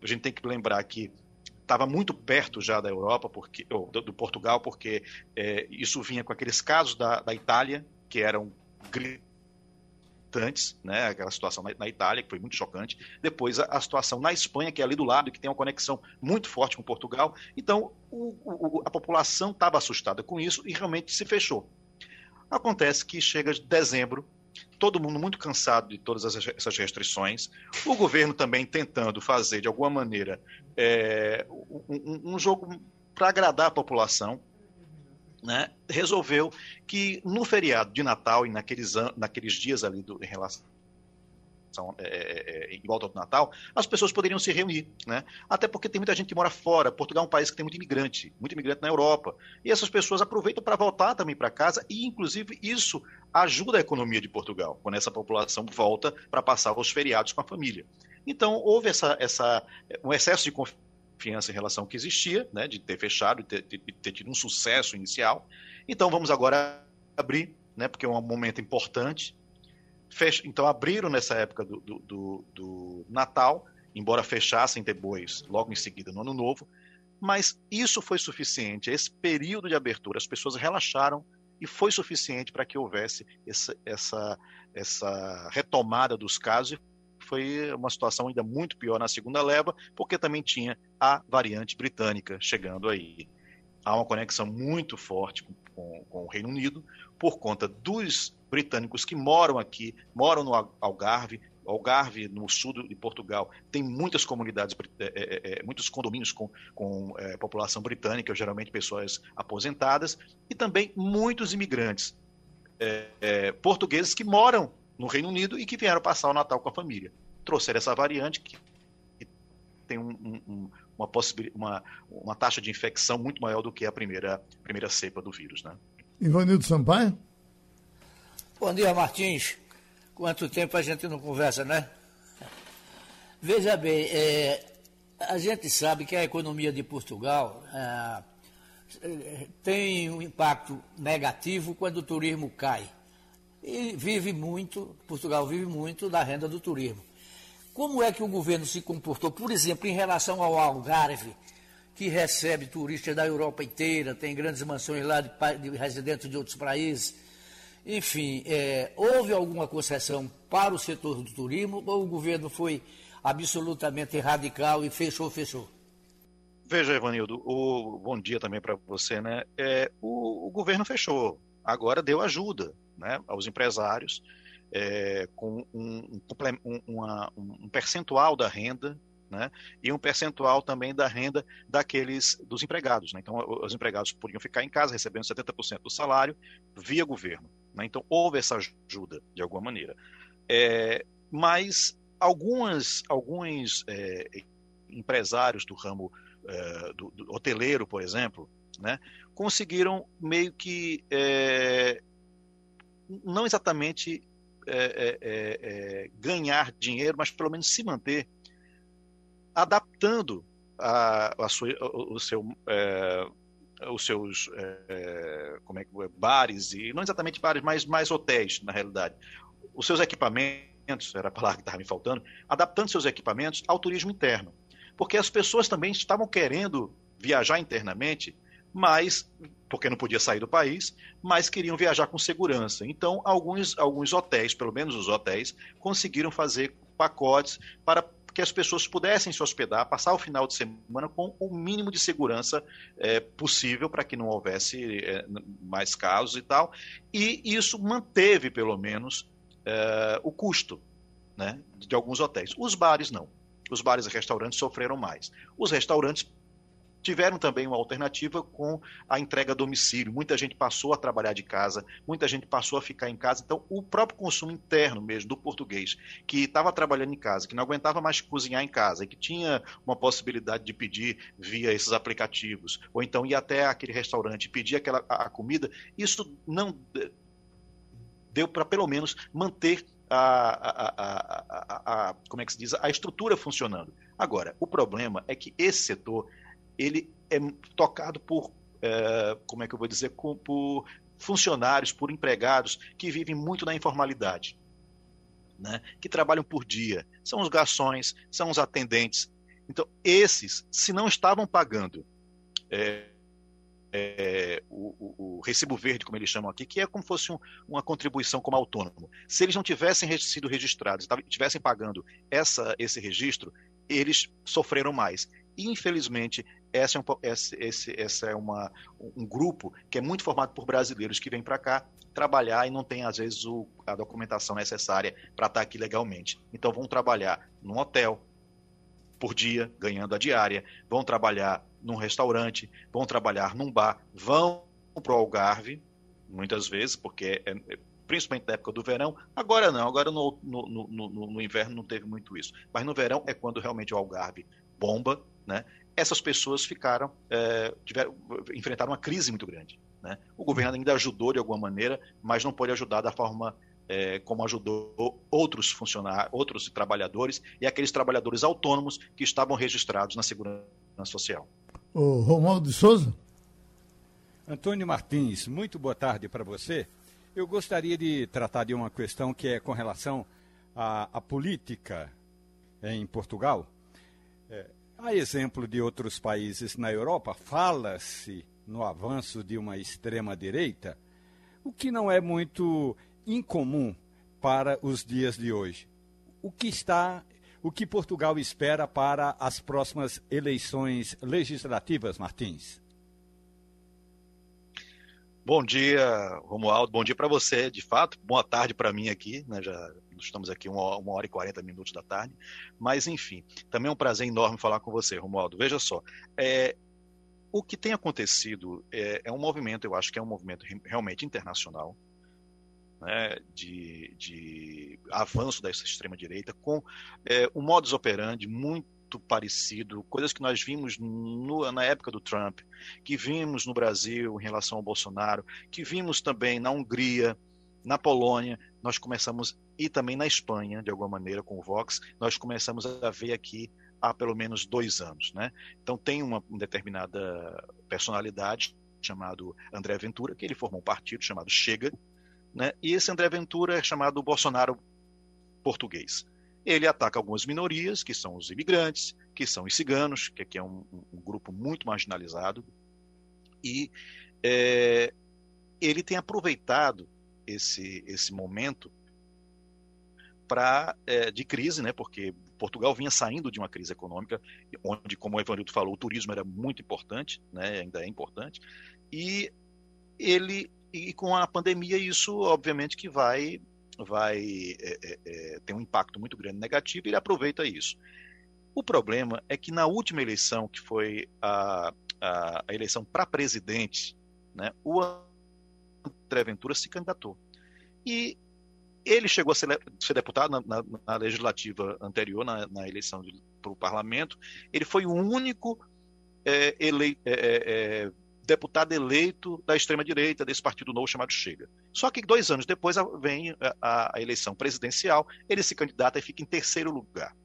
A gente tem que lembrar que estava muito perto já da Europa, porque, ou do, do Portugal, porque é, isso vinha com aqueles casos da, da Itália, que eram gritantes, né, aquela situação na, na, Itália, que foi muito chocante. Depois a, a, situação na Espanha, que é ali do lado, que tem uma conexão muito forte com Portugal. Então o, o, a população estava assustada com isso e realmente se fechou. Acontece que chega de dezembro, todo mundo muito cansado de todas essas restrições, o governo também tentando fazer, de alguma maneira, é, um, um jogo para agradar a população, né, resolveu que no feriado de Natal e naqueles, naqueles dias ali do, em relação é, é, é, em volta do Natal, as pessoas poderiam se reunir, né? Até porque tem muita gente que mora fora. Portugal é um país que tem muito imigrante, muito imigrante na Europa. E essas pessoas aproveitam para voltar também para casa e, inclusive, isso ajuda a economia de Portugal, quando essa população volta para passar os feriados com a família. Então, houve essa, essa, um excesso de confiança em relação ao que existia, né, de ter fechado, de ter, de ter tido um sucesso inicial. Então, vamos agora abrir, né, porque é um momento importante Fech... Então abriram nessa época do, do, do, do Natal, embora fechassem depois, logo em seguida, no Ano Novo, mas isso foi suficiente, esse período de abertura, as pessoas relaxaram e foi suficiente para que houvesse essa, essa, essa retomada dos casos. Foi uma situação ainda muito pior na segunda leva, porque também tinha a variante britânica chegando aí. Há uma conexão muito forte com, com, com o Reino Unido por conta dos britânicos que moram aqui, moram no Algarve, Algarve, no sul de Portugal, tem muitas comunidades, é, é, é, muitos condomínios com, com é, população britânica, geralmente pessoas aposentadas, e também muitos imigrantes é, é, portugueses que moram no Reino Unido e que vieram passar o Natal com a família. Trouxeram essa variante que, que tem um, um, uma, uma, uma taxa de infecção muito maior do que a primeira, primeira cepa do vírus. Né? Ivanildo Sampaio? Bom dia, Martins. Quanto tempo a gente não conversa, né? Veja bem, é, a gente sabe que a economia de Portugal é, tem um impacto negativo quando o turismo cai. E vive muito, Portugal vive muito da renda do turismo. Como é que o governo se comportou, por exemplo, em relação ao Algarve, que recebe turistas da Europa inteira, tem grandes mansões lá de, de residentes de outros países, enfim, é, houve alguma concessão para o setor do turismo ou o governo foi absolutamente radical e fechou, fechou? Veja, Evanildo, o, bom dia também para você, né? É, o, o, governo fechou, agora deu ajuda né, aos empresários é, com um, um, uma, um percentual da renda né? e um percentual também da renda daqueles dos empregados. Né? Então, os empregados podiam ficar em casa recebendo 70% do salário via governo. Né? Então, houve essa ajuda, de alguma maneira. É, mas algumas, alguns é, empresários do ramo é, do, do, hoteleiro, por exemplo, né, conseguiram meio que é, não exatamente é, é, ganhar dinheiro, mas pelo menos se manter adaptando a, a sua, o, o seu os seus é, como é que bares e não exatamente bares, mas mais hotéis na realidade, os seus equipamentos era a palavra que estava me faltando, adaptando seus equipamentos ao turismo interno, porque as pessoas também estavam querendo viajar internamente, mas porque não podia sair do país, mas queriam viajar com segurança. Então, alguns alguns hotéis, pelo menos os hotéis, conseguiram fazer pacotes para que as pessoas pudessem se hospedar, passar o final de semana com o mínimo de segurança é, possível para que não houvesse é, mais casos e tal. E isso manteve, pelo menos, é, o custo né, de alguns hotéis. Os bares não. Os bares e restaurantes sofreram mais. Os restaurantes tiveram também uma alternativa com a entrega a domicílio. Muita gente passou a trabalhar de casa, muita gente passou a ficar em casa. Então, o próprio consumo interno mesmo do português, que estava trabalhando em casa, que não aguentava mais cozinhar em casa que tinha uma possibilidade de pedir via esses aplicativos, ou então ir até aquele restaurante pedir aquela a, a comida, isso não deu para pelo menos manter a, a, a, como é que se diz, a estrutura funcionando. Agora, o problema é que esse setor ele é tocado por, é, como é que eu vou dizer, por funcionários, por empregados que vivem muito na informalidade, né? que trabalham por dia. São os garçons, são os atendentes. Então, esses, se não estavam pagando é, é, o, o, o, recibo verde, como eles chamam aqui, que é como fosse um, uma contribuição como autônomo. Se eles não tivessem sido registrados, estivessem pagando essa, esse registro, eles sofreram mais. Infelizmente, essa é, um, esse, essa é uma, um grupo que é muito formado por brasileiros que vêm para cá trabalhar e não tem, às vezes, o, a documentação necessária para estar aqui legalmente. Então, vão trabalhar num hotel por dia, ganhando a diária, vão trabalhar num restaurante, vão trabalhar num bar, vão para o Algarve, muitas vezes, porque é, é, principalmente na época do verão. Agora não, agora no, no, no, no, inverno não teve muito isso. Mas no verão é quando realmente o Algarve bomba, né? Essas pessoas ficaram, é, tiveram, enfrentaram uma crise muito grande. Né? O governo ainda ajudou de alguma maneira, mas não pôde ajudar da forma é, como ajudou outros funcionários, outros trabalhadores e aqueles trabalhadores autônomos que estavam registrados na Segurança Social. O Romualdo de Souza? Antônio Martins, muito boa tarde para você. Eu gostaria de tratar de uma questão que é com relação à, à política em Portugal. É, a exemplo de outros países na Europa, fala-se no avanço de uma extrema-direita, o que não é muito incomum para os dias de hoje. O que está, o que Portugal espera para as próximas eleições legislativas, Martins? Bom dia, Romualdo. Bom dia para você, de fato. Boa tarde para mim aqui. Né? Já estamos aqui uma, uma hora e quarenta minutos da tarde. Mas, enfim, também é um prazer enorme falar com você, Romualdo. Veja só, é, o que tem acontecido é, é, um movimento, eu acho que é um movimento realmente internacional, né, de, de, avanço dessa extrema-direita, com é, um modus operandi muito parecido, coisas que nós vimos no, na época do Trump, que vimos no Brasil em relação ao Bolsonaro, que vimos também na Hungria, na Polônia, nós começamos, e também na Espanha, de alguma maneira, com o Vox, nós começamos a ver aqui há pelo menos dois anos. Né? Então tem uma determinada personalidade chamado André Ventura, que ele formou um partido chamado Chega, né? E esse André Ventura é chamado Bolsonaro português. Ele ataca algumas minorias, que são os imigrantes, que são os ciganos, que aqui é um, um grupo muito marginalizado, e é, ele tem aproveitado esse, esse momento é, de crise, né, porque Portugal vinha saindo de uma crise econômica, onde, como o Evanildo falou, o turismo era muito importante, né, ainda é importante, e ele e com a pandemia isso obviamente que vai vai é, é, é, ter um impacto muito grande negativo e ele aproveita isso. O problema é que na última eleição, que foi a, a, a eleição para presidente, né, o André Ventura se candidatou. E ele chegou a ser, ser deputado na, na, na, legislativa anterior, na, na eleição para o parlamento. Ele foi o único é, é, é, é deputado eleito da extrema-direita, desse partido novo chamado Chega. Só que dois anos depois vem a, a, eleição presidencial, ele se candidata e fica em terceiro lugar.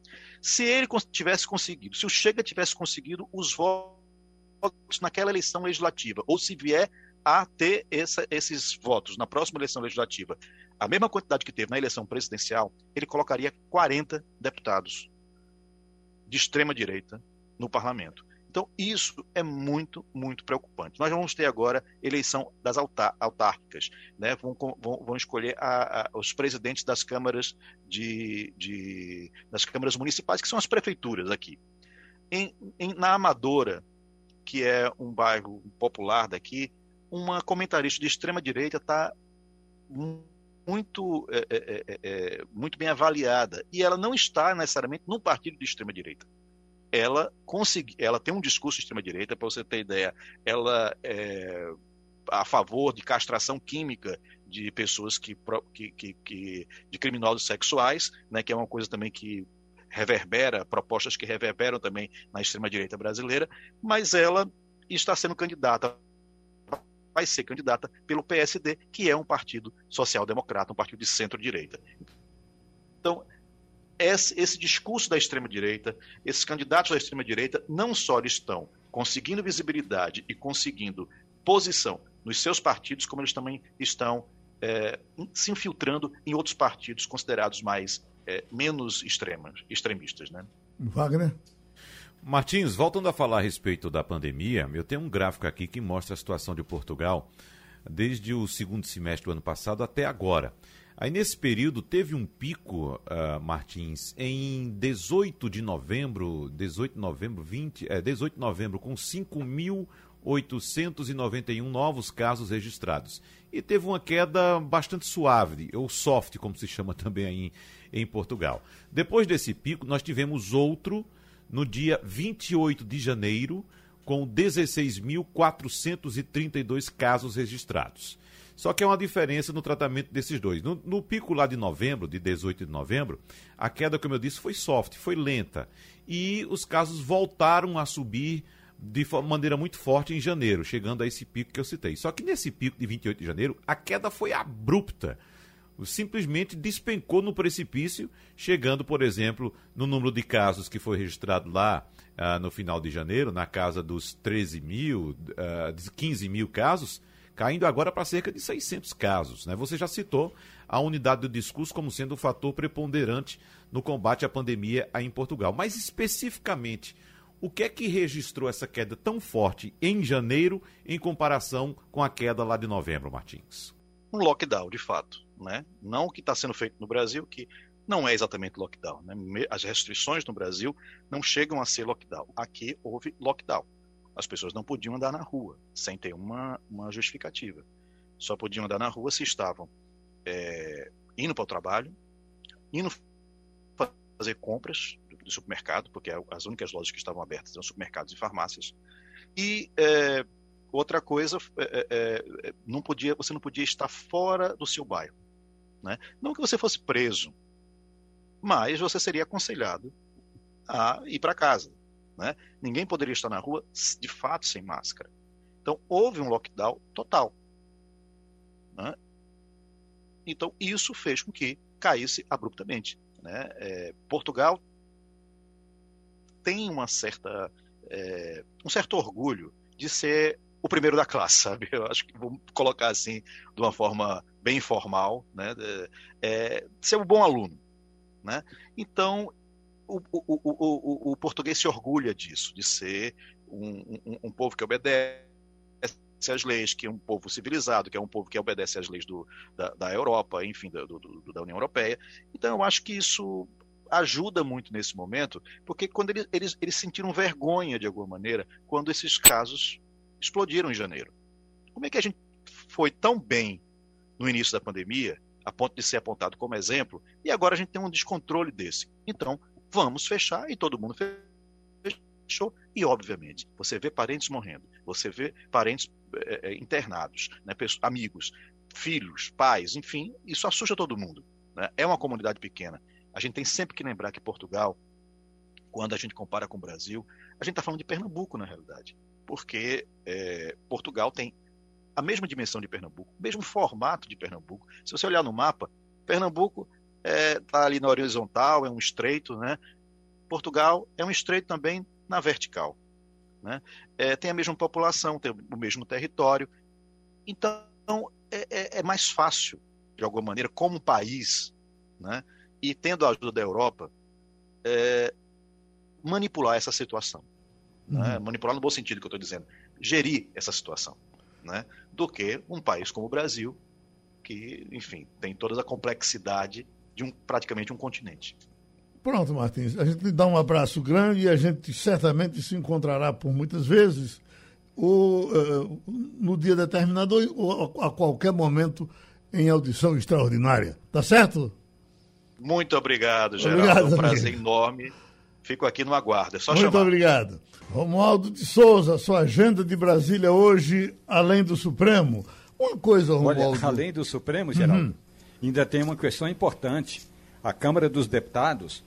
Se ele tivesse conseguido, se o Chega tivesse conseguido os votos naquela eleição legislativa, ou se vier a ter essa, esses votos na próxima eleição legislativa, a mesma quantidade que teve na eleição presidencial, ele colocaria 40 deputados de extrema direita no parlamento. Então, isso é muito, muito preocupante. Nós vamos ter agora eleição das autárquicas, né? vão, vão, vão escolher a, a, os presidentes das câmaras de, de, das câmaras municipais, que são as prefeituras aqui. Em, em, na Amadora, que é um bairro popular daqui, uma comentarista de extrema direita está muito, é, é, é, é, muito bem avaliada. E ela não está necessariamente no partido de extrema direita. Ela consegui, ela tem um discurso de extrema direita, para você ter ideia, ela é a favor de castração química de pessoas que, que, que, que de criminosos sexuais, né, que é uma coisa também que reverbera, propostas que reverberam também na extrema direita brasileira, mas ela está sendo candidata vai ser candidata pelo PSD, que é um partido social-democrata, um partido de centro-direita. Então, esse, esse discurso da extrema-direita, esses candidatos da extrema-direita, não só estão conseguindo visibilidade e conseguindo posição nos seus partidos, como eles também estão é, se infiltrando em outros partidos considerados mais é, menos extremas, extremistas. Né? Wagner? Martins, voltando a falar a respeito da pandemia, eu tenho um gráfico aqui que mostra a situação de Portugal desde o segundo semestre do ano passado até agora. Aí nesse período teve um pico, uh, Martins, em 18 de novembro, 18 de novembro, 20, é, 18 de novembro, com 5.891 novos casos registrados. E teve uma queda bastante suave, ou soft, como se chama também aí em, em Portugal. Depois desse pico, nós tivemos outro no dia 28 de janeiro, com 16.432 casos registrados. Só que é uma diferença no tratamento desses dois. No, no, pico lá de novembro, de 18 de novembro, a queda, como eu disse, foi soft, foi lenta. E os casos voltaram a subir de maneira muito forte em janeiro, chegando a esse pico que eu citei. Só que nesse pico de 28 de janeiro, a queda foi abrupta. Simplesmente despencou no precipício, chegando, por exemplo, no número de casos que foi registrado lá ah, no final de janeiro, na casa dos 13 mil, ah, 15 mil casos caindo agora para cerca de 600 casos. Né? Você já citou a unidade do discurso como sendo um fator preponderante no combate à pandemia em Portugal. Mas especificamente, o que é que registrou essa queda tão forte em janeiro em comparação com a queda lá de novembro, Martins? Um lockdown, de fato. Né? Não o que está sendo feito no Brasil, que não é exatamente lockdown. Né? As restrições no Brasil não chegam a ser lockdown. Aqui houve lockdown. As pessoas não podiam andar na rua sem ter uma, uma justificativa. Só podiam andar na rua se estavam é, indo para o trabalho, indo fazer compras do supermercado, porque as únicas lojas que estavam abertas eram supermercados e farmácias. E é, outra coisa, é, é, é não podia, você não podia estar fora do seu bairro. Né? Não que você fosse preso, mas você seria aconselhado a ir para casa. Né? Ninguém poderia estar na rua de fato sem máscara. Então houve um lockdown total. Né? Então isso fez com que caísse abruptamente. Né? É, Portugal tem uma certa, é, um certo orgulho de ser o primeiro da classe, sabe? Eu acho que vou colocar assim de uma forma bem informal, né? É, ser um bom aluno, né? Então o, o, o, o, português se orgulha disso, de ser um, um, um, povo que obedece às leis, que é um povo civilizado, que é um povo que obedece às leis do, da, da, Europa, enfim, do, da União Europeia. Então, eu acho que isso ajuda muito nesse momento, porque quando eles, eles, eles sentiram vergonha, de alguma maneira, quando esses casos explodiram em janeiro. Como é que a gente foi tão bem no início da pandemia, a ponto de ser apontado como exemplo, e agora a gente tem um descontrole desse? Então, vamos fechar e todo mundo fechou. E, obviamente, você vê parentes morrendo, você vê parentes é, internados, né, amigos, filhos, pais, enfim, isso assusta todo mundo. Né? É uma comunidade pequena. A gente tem sempre que lembrar que Portugal, quando a gente compara com o Brasil, a gente está falando de Pernambuco, na realidade. Porque é, Portugal tem a mesma dimensão de Pernambuco, o mesmo formato de Pernambuco. Se você olhar no mapa, Pernambuco está é, tá ali na horizontal, é um estreito, né? Portugal é um estreito também na vertical. Né? É, tem a mesma população, tem o mesmo território. Então, é, é, é mais fácil, de alguma maneira, como país, né? e tendo a ajuda da Europa, é, manipular essa situação. Uhum. Né? Manipular no bom sentido que eu estou dizendo. Gerir essa situação. Né? Do que um país como o Brasil, que, enfim, tem toda a complexidade de um, praticamente um continente. Pronto, Martins. A gente dá um abraço grande e a gente certamente se encontrará por muitas vezes ou, uh, no dia determinado ou a qualquer momento em audição extraordinária. Tá certo? Muito obrigado, Geraldo. Obrigado, é um prazer amigo. enorme. Fico aqui no aguardo. É só Muito chamar. obrigado. Romualdo de Souza, sua agenda de Brasília hoje, além do Supremo. Uma coisa, Romualdo. Olha, além do Supremo, Geraldo, uhum ainda tem uma questão importante. A Câmara dos Deputados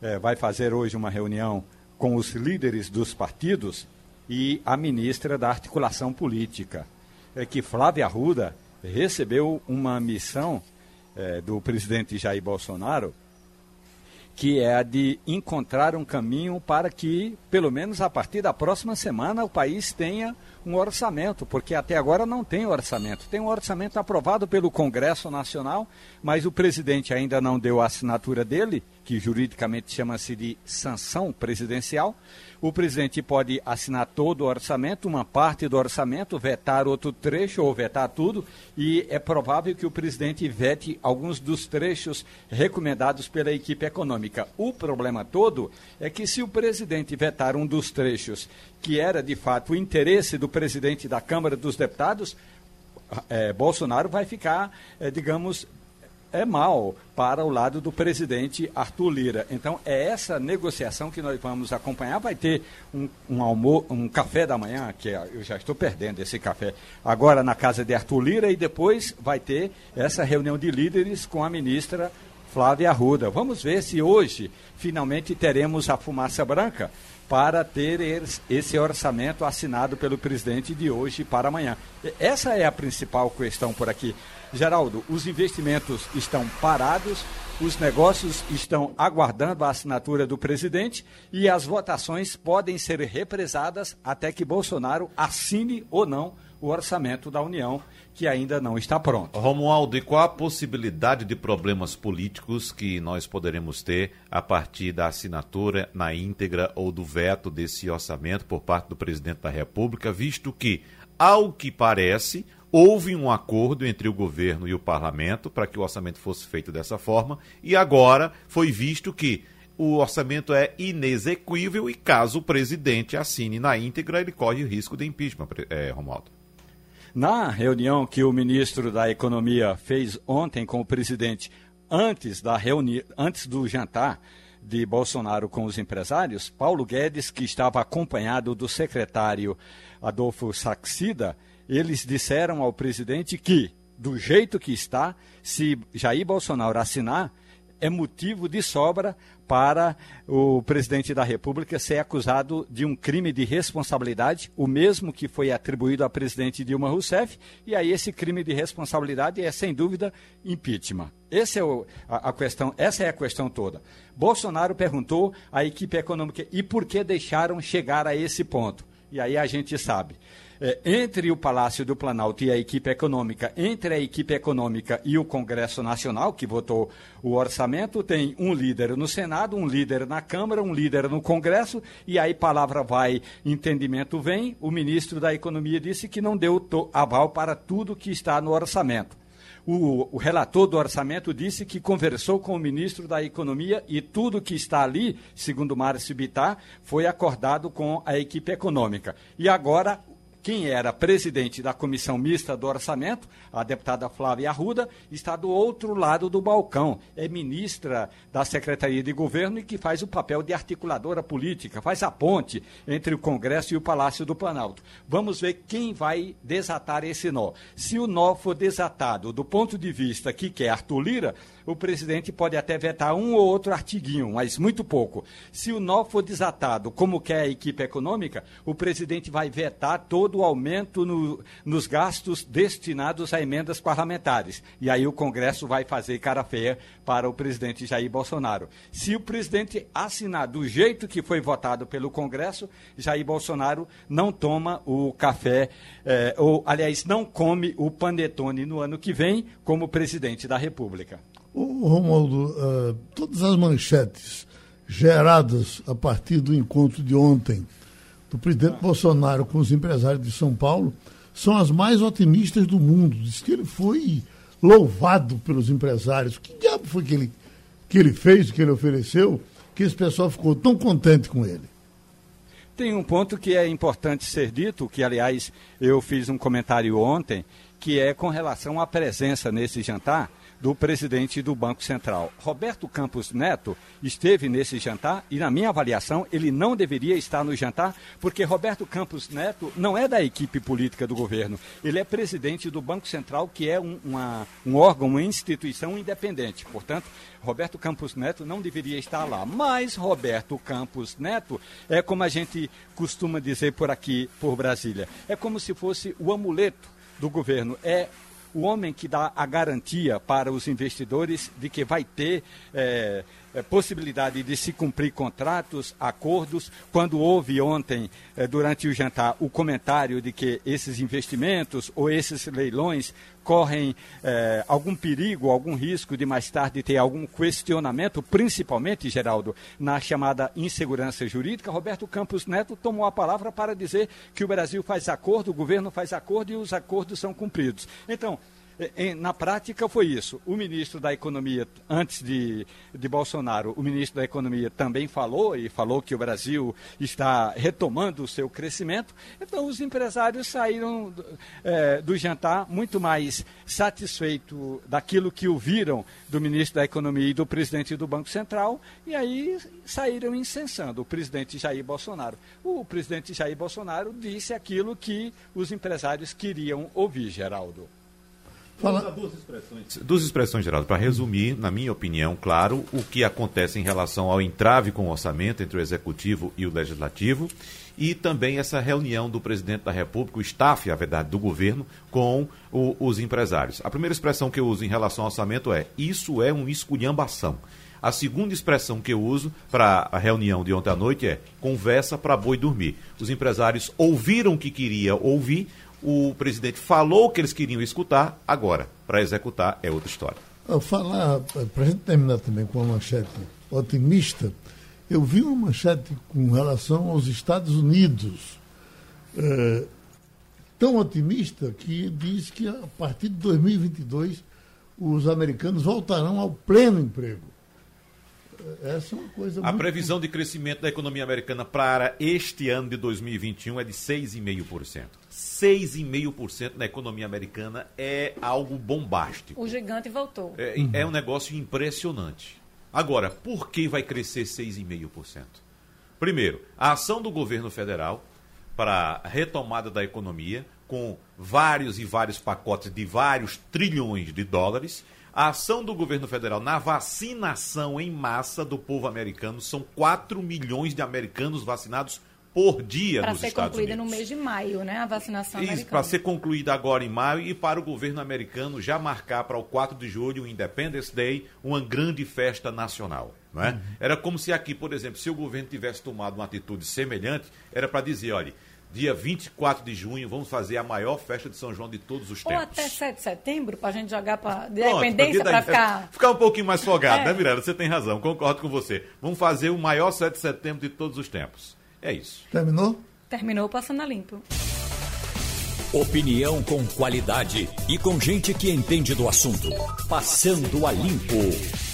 eh, vai fazer hoje uma reunião com os líderes dos partidos e a ministra da Articulação Política, é que Flávia Arruda recebeu uma missão eh, do presidente Jair Bolsonaro que é a de encontrar um caminho para que, pelo menos a partir da próxima semana, o país tenha um orçamento, porque até agora não tem orçamento. Tem um orçamento aprovado pelo Congresso Nacional, mas o presidente ainda não deu a assinatura dele, que juridicamente chama-se de sanção presidencial. O presidente pode assinar todo o orçamento, uma parte do orçamento, vetar outro trecho ou vetar tudo, e é provável que o presidente vete alguns dos trechos recomendados pela equipe econômica. O problema todo é que se o presidente vetar um dos trechos que era de fato o interesse do presidente da Câmara dos Deputados, é, Bolsonaro vai ficar, é, digamos, é mal para o lado do presidente Arthur Lira. Então, é essa negociação que nós vamos acompanhar. Vai ter um, um, almo um café da manhã, que é, eu já estou perdendo esse café, agora na casa de Arthur Lira, e depois vai ter essa reunião de líderes com a ministra Flávia Arruda. Vamos ver se hoje finalmente teremos a fumaça branca para ter esse orçamento assinado pelo presidente de hoje para amanhã. Essa é a principal questão por aqui. Geraldo, os investimentos estão parados, os negócios estão aguardando a assinatura do presidente e as votações podem ser represadas até que Bolsonaro assine ou não o orçamento da União, que ainda não está pronto. Romualdo, e qual a possibilidade de problemas políticos que nós poderemos ter a partir da assinatura na íntegra ou do veto desse orçamento por parte do presidente da República, visto que, ao que parece, houve um acordo entre o governo e o parlamento para que o orçamento fosse feito dessa forma, e agora foi visto que o orçamento é inexequível e caso o presidente assine na íntegra, ele corre o risco de impeachment, é, Romualdo. Na reunião que o ministro da Economia fez ontem com o presidente, antes, da reuni antes do jantar de Bolsonaro com os empresários, Paulo Guedes, que estava acompanhado do secretário Adolfo Saxida, eles disseram ao presidente que, do jeito que está, se Jair Bolsonaro assinar, é motivo de sobra para o presidente da República ser acusado de um crime de responsabilidade, o mesmo que foi atribuído à presidente Dilma Rousseff, e aí esse crime de responsabilidade é, sem dúvida, impeachment. É o, a, a, questão, essa é a questão toda. Bolsonaro perguntou à equipe econômica e por que deixaram chegar a esse ponto. E aí a gente sabe é, entre o Palácio do Planalto e a equipe econômica, entre a equipe econômica e o Congresso Nacional, que votou o orçamento, tem um líder no Senado, um líder na Câmara, um líder no Congresso, e aí palavra vai, entendimento vem. O ministro da Economia disse que não deu aval para tudo que está no orçamento. O, o, relator do orçamento disse que conversou com o ministro da Economia e tudo que está ali, segundo Márcio Bittar, foi acordado com a equipe econômica. E agora quem era presidente da comissão mista do orçamento, a deputada Flávia Arruda, está do outro lado do balcão. É ministra da Secretaria de Governo e que faz o papel de articuladora política, faz a ponte entre o Congresso e o Palácio do Planalto. Vamos ver quem vai desatar esse nó. Se o nó for desatado do ponto de vista que quer Arthur Lira, o presidente pode até vetar um ou outro artiguinho, mas muito pouco. Se o nó for desatado, como quer a equipe econômica, o presidente vai vetar todo o aumento no, nos gastos destinados a emendas parlamentares. E aí o Congresso vai fazer cara feia para o presidente Jair Bolsonaro. Se o presidente assinar do jeito que foi votado pelo Congresso, Jair Bolsonaro não toma o café, eh, ou, aliás, não come o panetone no ano que vem como presidente da República. O Romualdo, uh, todas as manchetes geradas a partir do encontro de ontem do presidente Bolsonaro com os empresários de São Paulo são as mais otimistas do mundo. Diz que ele foi louvado pelos empresários. Que diabo foi que ele, que ele fez, que ele ofereceu, que esse pessoal ficou tão contente com ele? Tem um ponto que é importante ser dito, que aliás eu fiz um comentário ontem, que é com relação à presença nesse jantar do presidente do Banco Central. Roberto Campos Neto esteve nesse jantar e, na minha avaliação, ele não deveria estar no jantar, porque Roberto Campos Neto não é da equipe política do governo. Ele é presidente do Banco Central, que é um, uma, um órgão, uma instituição independente. Portanto, Roberto Campos Neto não deveria estar lá. Mas Roberto Campos Neto é como a gente costuma dizer por aqui, por Brasília. É como se fosse o amuleto do governo. É o homem que dá a garantia para os investidores de que vai ter é, é, possibilidade de se cumprir contratos, acordos. Quando houve ontem, é, durante o jantar, o comentário de que esses investimentos ou esses leilões correm é, algum perigo, algum risco de mais tarde ter algum questionamento, principalmente, Geraldo, na chamada insegurança jurídica, Roberto Campos Neto tomou a palavra para dizer que o Brasil faz acordo, o governo faz acordo e os acordos são cumpridos. Então, na prática foi isso. O ministro da Economia, antes de, de Bolsonaro, o ministro da Economia também falou e falou que o Brasil está retomando o seu crescimento. Então os empresários saíram é, do jantar muito mais satisfeitos daquilo que ouviram do ministro da Economia e do presidente do Banco Central e aí saíram incensando o presidente Jair Bolsonaro. O presidente Jair Bolsonaro disse aquilo que os empresários queriam ouvir, Geraldo. Fala... Duas expressões. Duas expressões, Geraldo, para resumir, na minha opinião, claro, o que acontece em relação ao entrave com o orçamento entre o Executivo e o Legislativo e também essa reunião do presidente da República, o staff, a verdade, do governo, com o, os empresários. A primeira expressão que eu uso em relação ao orçamento é: isso é uma esculhambação. A segunda expressão que eu uso para a reunião de ontem à noite é conversa para boi dormir. Os empresários ouviram o que queria ouvir, o presidente falou que eles queriam escutar, agora, para executar é outra história. Falar, para a gente terminar também com uma manchete otimista, eu vi uma manchete com relação aos Estados Unidos, é, tão otimista que diz que a partir de 2022 os americanos voltarão ao pleno emprego. Essa é uma coisa A previsão de crescimento da economia americana para este ano de 2021 é de 6,5%. 6,5% na economia americana é algo bombástico. O gigante voltou. É, uhum. é um negócio impressionante. Agora, por que vai crescer 6,5%? Primeiro, a ação do governo federal para a retomada da economia, com vários e vários pacotes de vários trilhões de dólares a ação do governo federal na vacinação em massa do povo americano são 4 milhões de americanos vacinados por dia pra nos Estados Unidos. Para ser concluída no mês de maio, né, a vacinação Isso, para ser concluída agora em maio e para o governo americano já marcar para o 4 de julho, o Independence Day, uma grande festa nacional. Não é? Uhum. Era como se aqui, por exemplo, se o governo tivesse tomado uma atitude semelhante, era para dizer, olha, dia 24 de junho, vamos fazer a maior festa de São João de todos os tempos. Ou até 7 de setembro, para a gente jogar para independência, para ficar... Ficar um pouquinho mais folgado, é. né, Miranda? Você tem razão, concordo com você. Vamos fazer o maior 7 de setembro de todos os tempos. É isso. Terminou? Terminou Passando a Limpo. Opinião com qualidade e com gente que entende do assunto. Passando a Limpo.